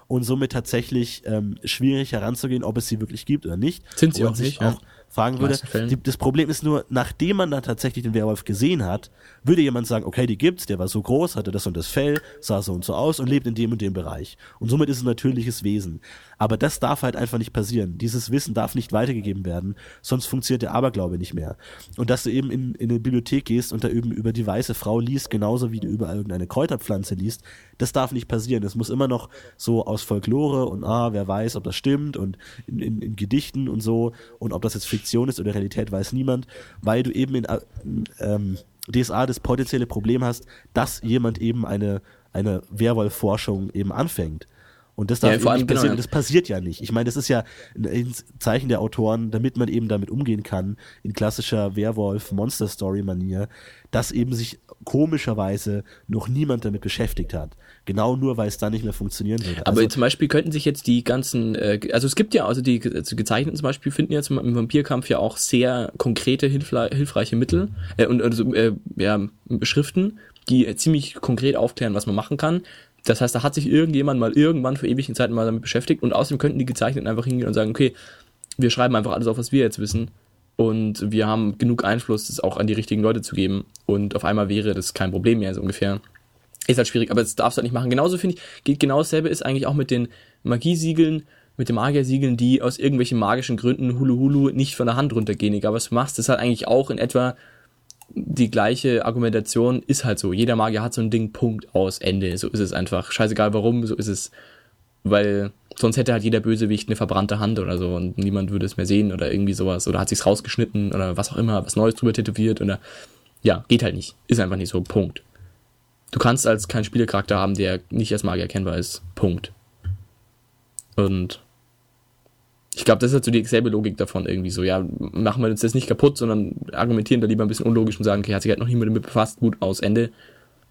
und somit tatsächlich ähm, schwierig heranzugehen, ob es sie wirklich gibt oder nicht. Sind sie auch sich nicht, auch ja fragen würde. Die, das Problem ist nur, nachdem man dann tatsächlich den Werwolf gesehen hat, würde jemand sagen, okay, die gibt's, der war so groß, hatte das und das Fell, sah so und so aus und lebt in dem und dem Bereich. Und somit ist es ein natürliches Wesen. Aber das darf halt einfach nicht passieren. Dieses Wissen darf nicht weitergegeben werden, sonst funktioniert der Aberglaube nicht mehr. Und dass du eben in, in eine Bibliothek gehst und da eben über die weiße Frau liest, genauso wie du über irgendeine Kräuterpflanze liest, das darf nicht passieren. Es muss immer noch so aus Folklore und ah, wer weiß, ob das stimmt und in, in, in Gedichten und so und ob das jetzt Fiktion ist oder Realität, weiß niemand, weil du eben in äh, ähm, DSA das potenzielle Problem hast, dass jemand eben eine, eine Werwolf-Forschung eben anfängt. Und das darf ja, vor allem, nicht passieren. Genau. Das passiert ja nicht. Ich meine, das ist ja ein Zeichen der Autoren, damit man eben damit umgehen kann, in klassischer Werwolf-Monster-Story-Manier, dass eben sich komischerweise noch niemand damit beschäftigt hat. Genau nur, weil es dann nicht mehr funktionieren würde. Aber also, zum Beispiel könnten sich jetzt die ganzen, äh, also es gibt ja, also die also gezeichneten zum Beispiel finden ja zum, im Vampirkampf ja auch sehr konkrete, hilfreiche Mittel äh, und also, äh, ja, Beschriften, die ziemlich konkret aufklären, was man machen kann. Das heißt, da hat sich irgendjemand mal irgendwann für ewigen Zeiten mal damit beschäftigt und außerdem könnten die Gezeichneten einfach hingehen und sagen, okay, wir schreiben einfach alles auf, was wir jetzt wissen und wir haben genug Einfluss, das auch an die richtigen Leute zu geben und auf einmal wäre das kein Problem mehr, so ungefähr. Ist halt schwierig, aber das darfst du halt nicht machen. Genauso finde ich, geht genau dasselbe ist eigentlich auch mit den Magiesiegeln, mit den Magiersiegeln, die aus irgendwelchen magischen Gründen Hulu Hulu nicht von der Hand runtergehen. Egal was du machst, das ist halt eigentlich auch in etwa die gleiche Argumentation ist halt so. Jeder Magier hat so ein Ding, Punkt, aus, Ende. So ist es einfach. Scheißegal warum, so ist es. Weil sonst hätte halt jeder Bösewicht eine verbrannte Hand oder so und niemand würde es mehr sehen oder irgendwie sowas. Oder hat sich's rausgeschnitten oder was auch immer, was Neues drüber tätowiert oder ja, geht halt nicht. Ist einfach nicht so, Punkt. Du kannst als keinen Spielercharakter haben, der nicht als Magier erkennbar ist. Punkt. Und ich glaube, das ist halt so dieselbe Logik davon irgendwie so. Ja, machen wir uns das nicht kaputt, sondern argumentieren da lieber ein bisschen unlogisch und sagen, okay, hat sich halt noch niemand damit befasst, gut, aus, Ende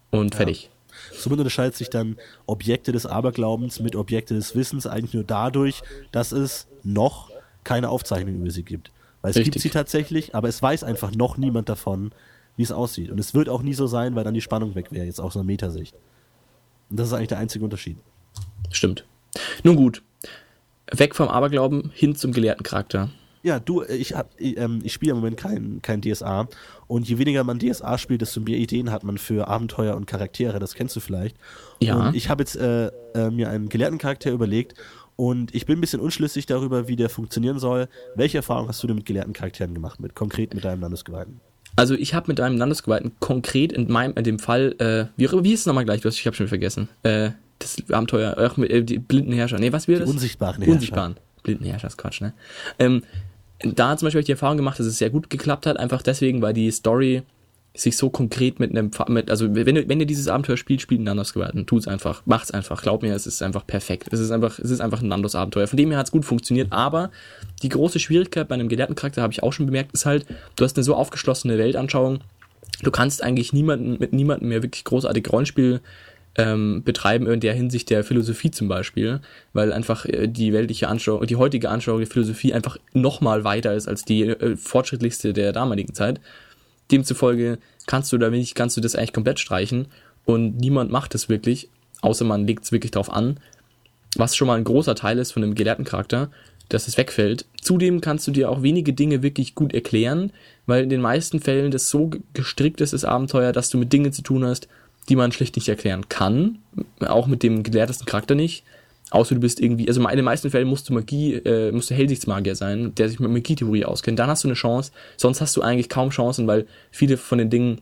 und ja. fertig. Somit unterscheidet sich dann Objekte des Aberglaubens mit Objekte des Wissens eigentlich nur dadurch, dass es noch keine Aufzeichnung über sie gibt. Weil es Richtig. gibt sie tatsächlich, aber es weiß einfach noch niemand davon, wie es aussieht. Und es wird auch nie so sein, weil dann die Spannung weg wäre, jetzt aus einer Metasicht. Und das ist eigentlich der einzige Unterschied. Stimmt. Nun gut. Weg vom Aberglauben hin zum gelehrten Charakter. Ja, du, ich, ich, ähm, ich spiele im Moment kein, kein DSA. Und je weniger man DSA spielt, desto mehr Ideen hat man für Abenteuer und Charaktere. Das kennst du vielleicht. Ja. Und ich habe jetzt äh, äh, mir einen gelehrten Charakter überlegt. Und ich bin ein bisschen unschlüssig darüber, wie der funktionieren soll. Welche Erfahrung hast du denn mit gelehrten Charakteren gemacht, mit konkret mit deinem Landesgeweihten? Also ich habe mit deinem Landesgeweihten konkret in meinem, in dem Fall, äh, wie, wie ist es nochmal gleich? Ich habe schon vergessen. Äh, das Abenteuer, ach, mit, äh, die blinden Herrscher. Nee, was wir das? Unsichtbaren Herrscher. Unsichtbaren. Blinden Herrscher ist Quatsch, ne? Ähm, da zum Beispiel die Erfahrung gemacht, dass es sehr gut geklappt hat, einfach deswegen, weil die Story sich so konkret mit einem, mit, also wenn, du, wenn ihr dieses Abenteuer spielt, spielt ein Nandos-Gewalten. Tut's einfach. Macht's einfach. Glaub mir, es ist einfach perfekt. Es ist einfach, es ist einfach ein Nandos-Abenteuer. Von dem her hat's gut funktioniert, aber die große Schwierigkeit bei einem gelehrten Charakter, habe ich auch schon bemerkt, ist halt, du hast eine so aufgeschlossene Weltanschauung, du kannst eigentlich niemanden, mit niemandem mehr wirklich großartig Rollenspiel ähm, betreiben in der Hinsicht der Philosophie zum Beispiel, weil einfach äh, die weltliche Anschauung, die heutige Anschauung der Philosophie einfach nochmal weiter ist als die äh, fortschrittlichste der damaligen Zeit. Demzufolge kannst du da wenig, kannst du das eigentlich komplett streichen und niemand macht es wirklich, außer man legt es wirklich drauf an, was schon mal ein großer Teil ist von einem gelehrten Charakter, dass es wegfällt. Zudem kannst du dir auch wenige Dinge wirklich gut erklären, weil in den meisten Fällen das so gestrickt ist, das Abenteuer, dass du mit Dingen zu tun hast, die man schlicht nicht erklären kann, auch mit dem gelehrtesten Charakter nicht. Außer du bist irgendwie, also in den meisten Fällen musst du Magie, äh, musst du Hellsichtsmagier sein, der sich mit Magietheorie auskennt. Dann hast du eine Chance. Sonst hast du eigentlich kaum Chancen, weil viele von den Dingen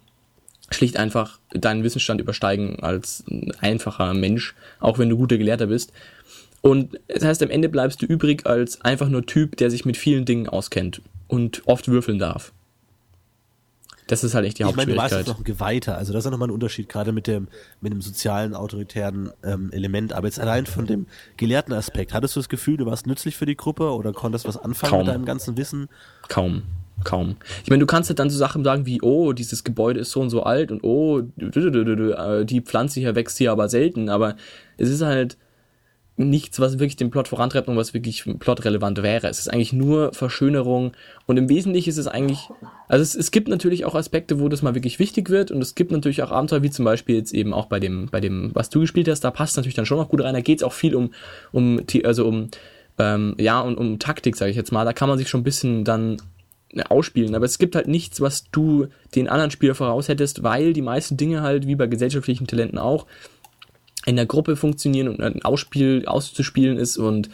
schlicht einfach deinen Wissensstand übersteigen als ein einfacher Mensch, auch wenn du guter Gelehrter bist. Und das heißt, am Ende bleibst du übrig als einfach nur Typ, der sich mit vielen Dingen auskennt und oft würfeln darf. Das ist halt echt die ich Hauptschwierigkeit. Ich meine, du warst jetzt noch ein Geweihter, also das ist nochmal ein Unterschied, gerade mit dem, mit dem sozialen, autoritären ähm, Element. Aber jetzt allein von dem gelehrten Aspekt, hattest du das Gefühl, du warst nützlich für die Gruppe oder konntest was anfangen Kaum. mit deinem ganzen Wissen? Kaum. Kaum. Ich meine, du kannst halt dann so Sachen sagen wie, oh, dieses Gebäude ist so und so alt und oh, die Pflanze hier wächst hier aber selten, aber es ist halt, nichts, was wirklich den Plot vorantreibt und was wirklich plotrelevant wäre. Es ist eigentlich nur Verschönerung und im Wesentlichen ist es eigentlich, also es, es gibt natürlich auch Aspekte, wo das mal wirklich wichtig wird und es gibt natürlich auch Abenteuer, wie zum Beispiel jetzt eben auch bei dem, bei dem, was du gespielt hast, da passt natürlich dann schon noch gut rein. Da geht es auch viel um, um, also um, ähm, ja, und um Taktik, sage ich jetzt mal. Da kann man sich schon ein bisschen dann ausspielen. Aber es gibt halt nichts, was du den anderen Spieler voraus hättest, weil die meisten Dinge halt, wie bei gesellschaftlichen Talenten auch, in der Gruppe funktionieren und ein Ausspiel auszuspielen ist und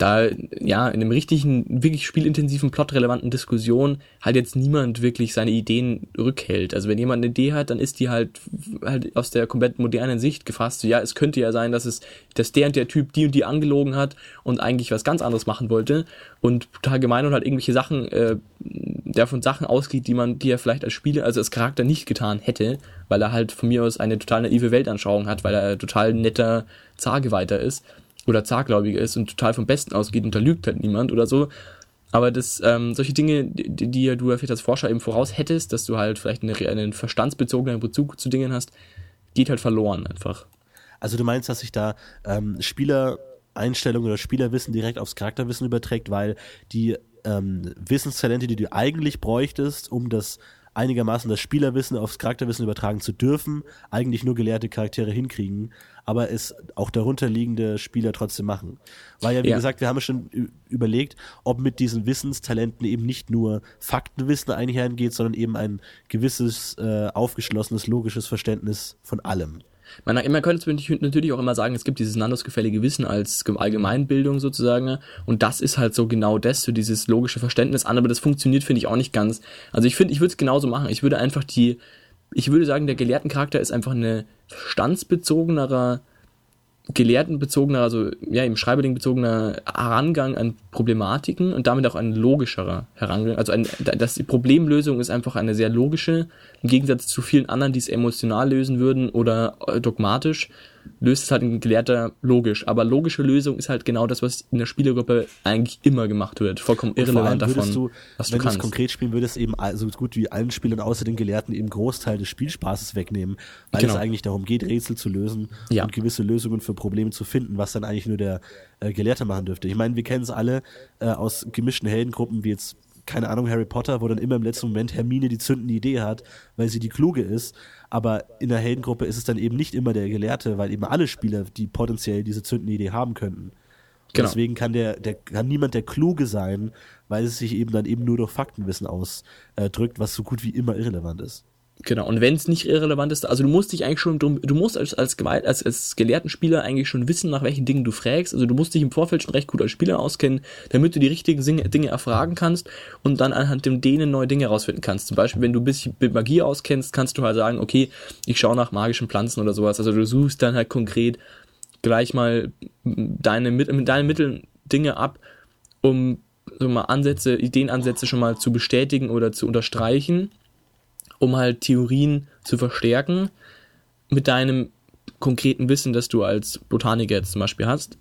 da ja in einem richtigen, wirklich spielintensiven, plotrelevanten Diskussion halt jetzt niemand wirklich seine Ideen rückhält. Also wenn jemand eine Idee hat, dann ist die halt halt aus der komplett modernen Sicht gefasst. Ja, es könnte ja sein, dass es, dass der und der Typ die und die angelogen hat und eigentlich was ganz anderes machen wollte und total gemein und halt irgendwelche Sachen, äh, der von Sachen ausgeht, die man, die er vielleicht als Spieler, also als Charakter nicht getan hätte, weil er halt von mir aus eine total naive Weltanschauung hat, weil er total netter Zageweiter ist oder Zargläubiger ist und total vom Besten ausgeht und da lügt halt niemand oder so. Aber das, ähm, solche Dinge, die, die du vielleicht als Forscher eben voraus hättest, dass du halt vielleicht eine, einen verstandsbezogenen Bezug zu Dingen hast, geht halt verloren einfach. Also du meinst, dass sich da ähm, Spielereinstellungen oder Spielerwissen direkt aufs Charakterwissen überträgt, weil die ähm, Wissenstalente, die du eigentlich bräuchtest, um das einigermaßen das Spielerwissen aufs Charakterwissen übertragen zu dürfen, eigentlich nur gelehrte Charaktere hinkriegen, aber es auch darunterliegende Spieler trotzdem machen. Weil ja, wie ja. gesagt, wir haben schon überlegt, ob mit diesen Wissenstalenten eben nicht nur Faktenwissen einhergeht, sondern eben ein gewisses äh, aufgeschlossenes, logisches Verständnis von allem. Man, man könnte natürlich auch immer sagen, es gibt dieses Nandos-gefällige Wissen als Allgemeinbildung sozusagen. Ne? Und das ist halt so genau das, so dieses logische Verständnis an, aber das funktioniert, finde ich, auch nicht ganz. Also ich finde, ich würde es genauso machen. Ich würde einfach die, ich würde sagen, der gelehrten Charakter ist einfach eine verstandsbezogenerer gelehrtenbezogener, also ja, im Schreiberling bezogener Herangang an Problematiken und damit auch ein logischerer Herangang. Also ein, das, die Problemlösung ist einfach eine sehr logische, im Gegensatz zu vielen anderen, die es emotional lösen würden oder äh, dogmatisch, löst es halt ein Gelehrter logisch. Aber logische Lösung ist halt genau das, was in der Spielergruppe eigentlich immer gemacht wird. Vollkommen irrelevant davon, du, was du wenn du kannst. es konkret spielen würdest, eben so gut wie allen Spielern außer den Gelehrten eben Großteil des Spielspaßes wegnehmen, weil Genau. es eigentlich darum geht, Rätsel zu lösen Ja. und gewisse Lösungen für Probleme zu finden, was dann eigentlich nur der äh, Gelehrte machen dürfte. Ich meine, wir kennen es alle äh, aus gemischten Heldengruppen, wie jetzt keine Ahnung, Harry Potter, wo dann immer im letzten Moment Hermine die zündende Idee hat, weil sie die Kluge ist. Aber in der Heldengruppe ist es dann eben nicht immer der Gelehrte, weil eben alle Spieler, die potenziell diese zündende Idee haben könnten. Genau. Deswegen kann der, der kann niemand der Kluge sein, weil es sich eben dann eben nur durch Faktenwissen ausdrückt, was so gut wie immer irrelevant ist. Genau, und wenn es nicht irrelevant ist, also du musst dich eigentlich schon drum, du musst als, als, Gewalt- als, als gelehrten Spieler eigentlich schon wissen, nach welchen Dingen du fragst. Also du musst dich im Vorfeld schon recht gut als Spieler auskennen, damit du die richtigen Dinge, erfragen kannst und dann anhand dem denen neue Dinge herausfinden kannst. Zum Beispiel, wenn du ein bisschen mit Magie auskennst, kannst du halt sagen, okay, ich schaue nach magischen Pflanzen oder sowas. Also du suchst dann halt konkret gleich mal deine, mit deinen Mitteln Dinge ab, um so mal Ansätze, Ideenansätze schon mal zu bestätigen oder zu unterstreichen um halt Theorien zu verstärken mit deinem konkreten Wissen, das du als Botaniker jetzt zum Beispiel hast.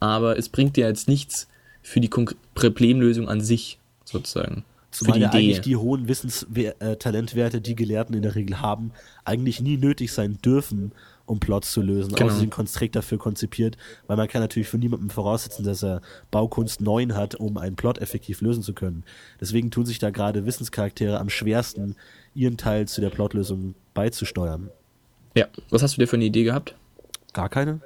Aber es bringt dir jetzt nichts für die Problemlösung an sich, sozusagen. Zumal für die ja Idee. eigentlich die hohen Wissenstalentwerte, die Gelehrten in der Regel haben, eigentlich nie nötig sein dürfen, um Plots zu lösen. Genau. Außer sind konstrikt dafür konzipiert, weil man kann natürlich von niemandem voraussetzen, dass er Baukunst 9 hat, um einen Plot effektiv lösen zu können. Deswegen tun sich da gerade Wissenscharaktere am schwersten, ihren Teil zu der Plotlösung beizusteuern. ja, was hast du dir für eine Idee gehabt? Gar keine?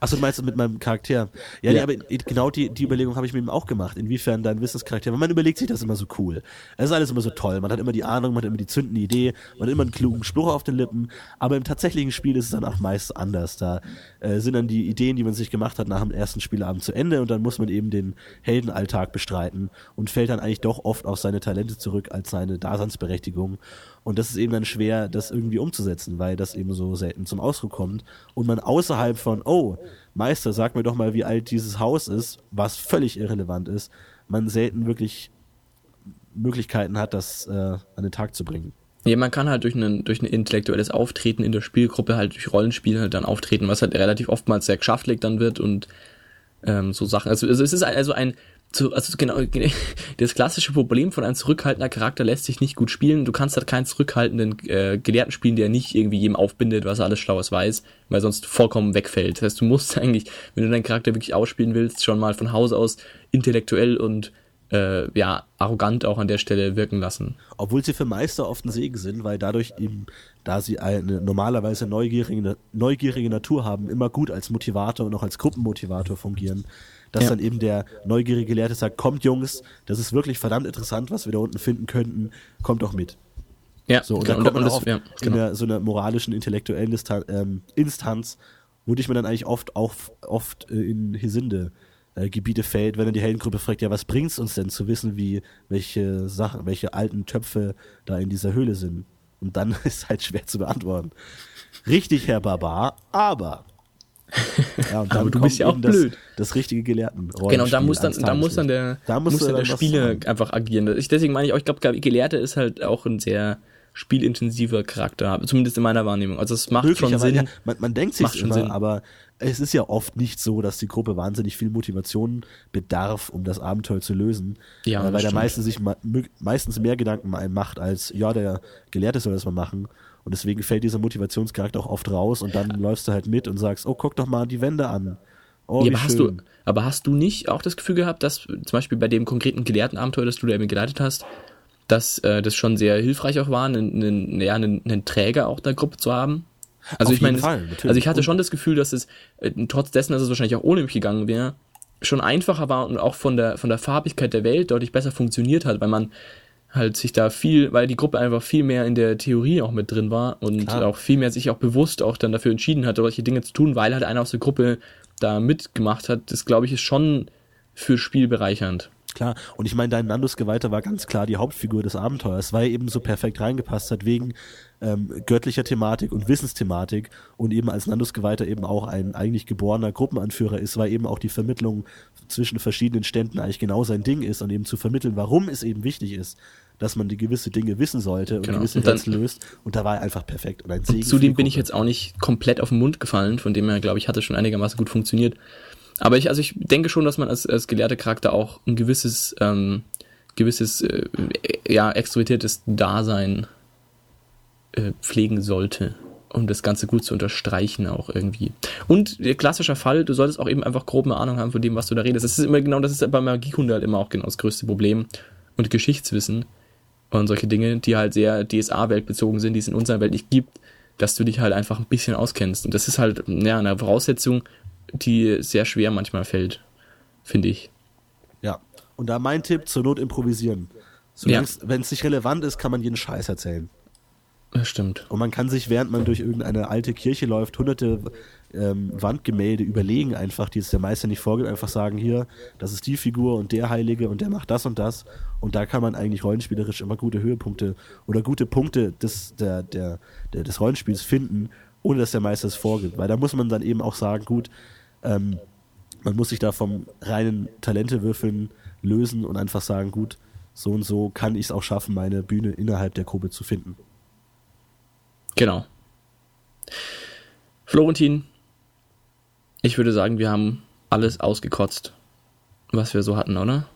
Achso, du meinst mit meinem Charakter. Ja, nee, Ja. aber genau die, die Überlegung habe ich mir eben auch gemacht. Inwiefern dein Wissenscharakter, weil man überlegt sich das immer so cool. Es ist alles immer so toll. Man hat immer die Ahnung, man hat immer die zündende Idee, man hat immer einen klugen Spruch auf den Lippen. Aber im tatsächlichen Spiel ist es dann auch meist anders. Da äh, sind dann die Ideen, die man sich gemacht hat, nach dem ersten Spielabend zu Ende und dann muss man eben den Heldenalltag bestreiten und fällt dann eigentlich doch oft auf seine Talente zurück als seine Daseinsberechtigung. Und das ist eben dann schwer, das irgendwie umzusetzen, weil das eben so selten zum Ausdruck kommt. Und man außerhalb von, oh, Meister, sag mir doch mal, wie alt dieses Haus ist, was völlig irrelevant ist, man selten wirklich Möglichkeiten hat, das äh, an den Tag zu bringen. Ja, man kann halt durch ein, durch ein intellektuelles Auftreten in der Spielgruppe halt durch Rollenspiel halt dann auftreten, was halt relativ oftmals sehr geschaftlich dann wird und ähm, so Sachen. Also, also es ist also ein zu, also genau das klassische Problem von einem zurückhaltender Charakter lässt sich nicht gut spielen. Du kannst halt keinen zurückhaltenden äh, Gelehrten spielen, der nicht irgendwie jedem aufbindet, was er alles Schlaues weiß, weil sonst vollkommen wegfällt. Das heißt, du musst eigentlich, wenn du deinen Charakter wirklich ausspielen willst, schon mal von Haus aus intellektuell und äh, ja arrogant auch an der Stelle wirken lassen. Obwohl sie für Meister oft ein Segen sind, weil dadurch eben, da sie eine normalerweise neugierige, neugierige Natur haben, immer gut als Motivator und auch als Gruppenmotivator fungieren. Dass Ja. dann eben der neugierige Gelehrte sagt, kommt Jungs, das ist wirklich verdammt interessant, was wir da unten finden könnten, kommt doch mit. Ja, So, und genau, dann kommt man das- auch ja, in genau. einer, so einer moralischen, intellektuellen Distan ähm, Instanz, wo dich man dann eigentlich oft auch oft äh, in Hisinde äh, Gebiete fällt, wenn dann die Heldengruppe fragt, ja, was bringt's uns denn zu wissen, wie welche Sachen, welche alten Töpfe da in dieser Höhle sind? Und dann ist halt schwer zu beantworten. Richtig, Herr Barbar, aber ja, Aber du bist ja auch das, blöd. das richtige Gelehrten. Genau, da muss dann, da muss dann der, da muss dann der Spieler einfach agieren. Ich, deswegen meine ich auch, ich glaube, Gelehrter ist halt auch ein sehr spielintensiver Charakter, zumindest in meiner Wahrnehmung. Also es macht schon Sinn. ja, man, man denkt sich Macht schon immer, Sinn. aber es ist ja oft nicht so, dass die Gruppe wahnsinnig viel Motivation bedarf, um das Abenteuer zu lösen. Ja, äh, weil der stimmt. meiste sich meistens mehr Gedanken macht, als ja, der Gelehrte soll das mal machen. Und deswegen fällt dieser Motivationscharakter auch oft raus und dann läufst du halt mit und sagst, oh, guck doch mal die Wände an. Oh, Ja, aber hast du, aber hast du nicht auch das Gefühl gehabt, dass zum Beispiel bei dem konkreten Gelehrtenabenteuer, das du da eben geleitet hast, dass äh, das schon sehr hilfreich auch war, einen, einen, ja, einen, einen Träger auch der Gruppe zu haben? Also Auf ich meine, Fall, also ich hatte schon das Gefühl, dass es äh, trotz dessen, dass es wahrscheinlich auch ohne mich gegangen wäre, schon einfacher war und auch von der von der Farbigkeit der Welt deutlich besser funktioniert hat, weil man halt sich da viel, weil die Gruppe einfach viel mehr in der Theorie auch mit drin war und Klar. auch viel mehr sich auch bewusst auch dann dafür entschieden hat, solche Dinge zu tun, weil halt einer aus der Gruppe da mitgemacht hat. Das glaube ich ist schon für Spiel bereichernd. Klar, und ich meine, dein Nandus Geweihter war ganz klar die Hauptfigur des Abenteuers, weil er eben so perfekt reingepasst hat, wegen ähm, göttlicher Thematik und Wissensthematik und eben als Nandus Geweihter eben auch ein eigentlich geborener Gruppenanführer ist, weil eben auch die Vermittlung zwischen verschiedenen Ständen eigentlich genau sein Ding ist und eben zu vermitteln, warum es eben wichtig ist, dass man die gewisse Dinge wissen sollte und Genau. gewisse Und dann- Rätsel löst. Und da war er einfach perfekt. Und ein Segen zudem bin ich jetzt auch nicht komplett auf den Mund gefallen, von dem her, glaube ich, hat es schon einigermaßen gut funktioniert. Aber ich, also ich denke schon, dass man als, als gelehrter Charakter auch ein gewisses, ähm, gewisses, äh, ja, extrovertiertes Dasein äh, pflegen sollte, um das Ganze gut zu unterstreichen auch irgendwie. Und der klassische Fall, du solltest auch eben einfach grob eine Ahnung haben von dem, was du da redest. Das ist immer genau, das ist bei Magiekunde halt immer auch genau das größte Problem. Und Geschichtswissen und solche Dinge, die halt sehr DSA-Welt bezogen sind, die es in unserer Welt nicht gibt, dass du dich halt einfach ein bisschen auskennst. Und das ist halt ja, eine Voraussetzung, die sehr schwer manchmal fällt, finde ich. Ja. Und da mein Tipp, zur Not improvisieren. Ja. Wenn es nicht relevant ist, kann man jeden Scheiß erzählen. Das stimmt. Und man kann sich, während man durch irgendeine alte Kirche läuft, hunderte ähm, Wandgemälde überlegen einfach, die es der Meister nicht vorgibt, einfach sagen, hier, das ist die Figur und der Heilige und der macht das und das. Und da kann man eigentlich rollenspielerisch immer gute Höhepunkte oder gute Punkte des, der, der, der, des Rollenspiels finden, ohne dass der Meister es vorgibt. Weil da muss man dann eben auch sagen, gut, ähm, man muss sich da vom reinen Talentewürfeln lösen und einfach sagen, gut, so und so kann ich es auch schaffen, meine Bühne innerhalb der Gruppe zu finden. Genau. Florentin, ich würde sagen, wir haben alles ausgekotzt, was wir so hatten, oder?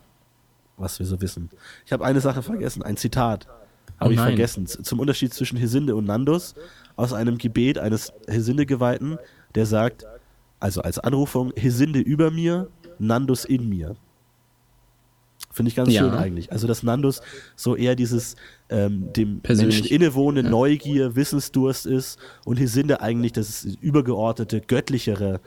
was wir so wissen. Ich habe eine Sache vergessen, ein Zitat habe Oh ich vergessen. Zum Unterschied zwischen Hesinde und Nandus aus einem Gebet eines Hesinde-Geweihten, der sagt, also als Anrufung, Hesinde über mir, Nandus in mir. Finde ich ganz Ja. schön eigentlich. Also dass Nandus so eher dieses ähm, dem Persönlich. Menschen innewohnende Neugier, Wissensdurst ist und Hesinde eigentlich das übergeordnete, göttlichere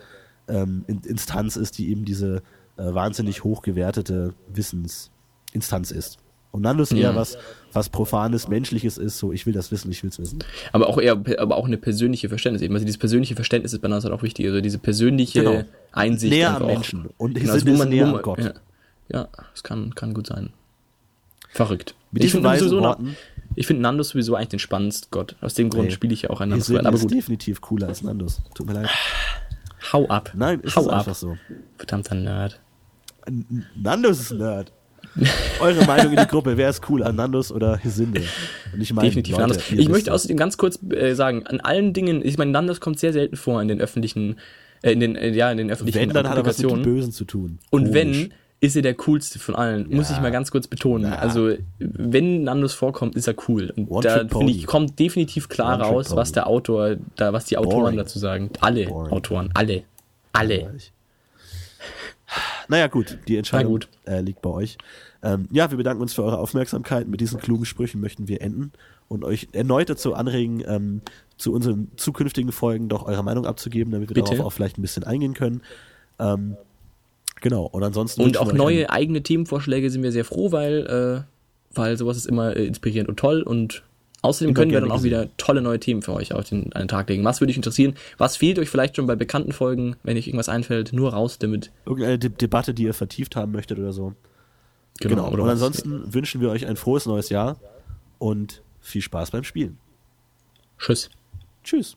ähm, In- Instanz ist, die eben diese äh, wahnsinnig hochgewertete Wissensinstanz ist. Und Nandus eher Ja. was, was Profanes, Menschliches ist, so ich will das wissen, ich will es wissen. Aber auch eher, aber auch eine persönliche Verständnis eben. Also dieses persönliche Verständnis ist bei halt auch wichtig. Also diese persönliche Genau. Einsicht. Näher am auch. Menschen. Und Genau, also wo ist näher wo am Gott. Ja, ja das kann, kann gut sein. Verrückt. Mit Ich diesen finde weisen noch- Worten, Ich finde Nandus sowieso eigentlich den spannendsten Gott. Aus dem Grund Nee. spiele ich ja auch Nandus. Hesinde Aber ist gut, definitiv cooler als Nandus. Tut mir leid. hau ab. Nein, ist hau ab. einfach so. Verdammter Nerd. N- Nandus ist ein Nerd. Eure Meinung in die Gruppe, wer ist cooler, Nandus oder Hesinde? Und ich meine, Definitiv Leute, Nandus. ihr Ich möchte außerdem ganz kurz äh, sagen, an allen Dingen, ich meine, Nandus kommt sehr selten vor in den öffentlichen, äh, in den, äh, ja, in den öffentlichen Wenn, dann hat er was mit den. Bösen zu tun. Und Komisch. wenn, ist er der coolste von allen. Muss Ja. ich mal ganz kurz betonen. Ja. Also, wenn Nandus vorkommt, ist er cool. Und One da finde ich, kommt definitiv klar One raus, was der Autor, da, was die Autoren Boring. dazu sagen. Alle Boring. Autoren, alle. Alle. Naja, gut, die Entscheidung gut. Äh, liegt bei euch. Ähm, ja, wir bedanken uns für eure Aufmerksamkeit. Mit diesen klugen Sprüchen möchten wir enden und euch erneut dazu anregen, ähm, zu unseren zukünftigen Folgen doch eure Meinung abzugeben, damit wir Bitte. darauf auch vielleicht ein bisschen eingehen können. Ähm, genau, und ansonsten. Und auch neue eigene Themenvorschläge sind wir sehr froh, weil, äh, weil sowas ist immer äh, inspirierend und toll und außerdem können wir dann auch wieder tolle neue Themen für euch auf den, an den Tag legen. Was würde euch interessieren? Was fehlt euch vielleicht schon bei bekannten Folgen, wenn euch irgendwas einfällt? Nur raus damit. irgendeine De Debatte, die ihr vertieft haben möchtet oder so. Genau. oder und was- ansonsten wünschen wir euch ein frohes neues Jahr und viel Spaß beim Spielen. Tschüss. Tschüss.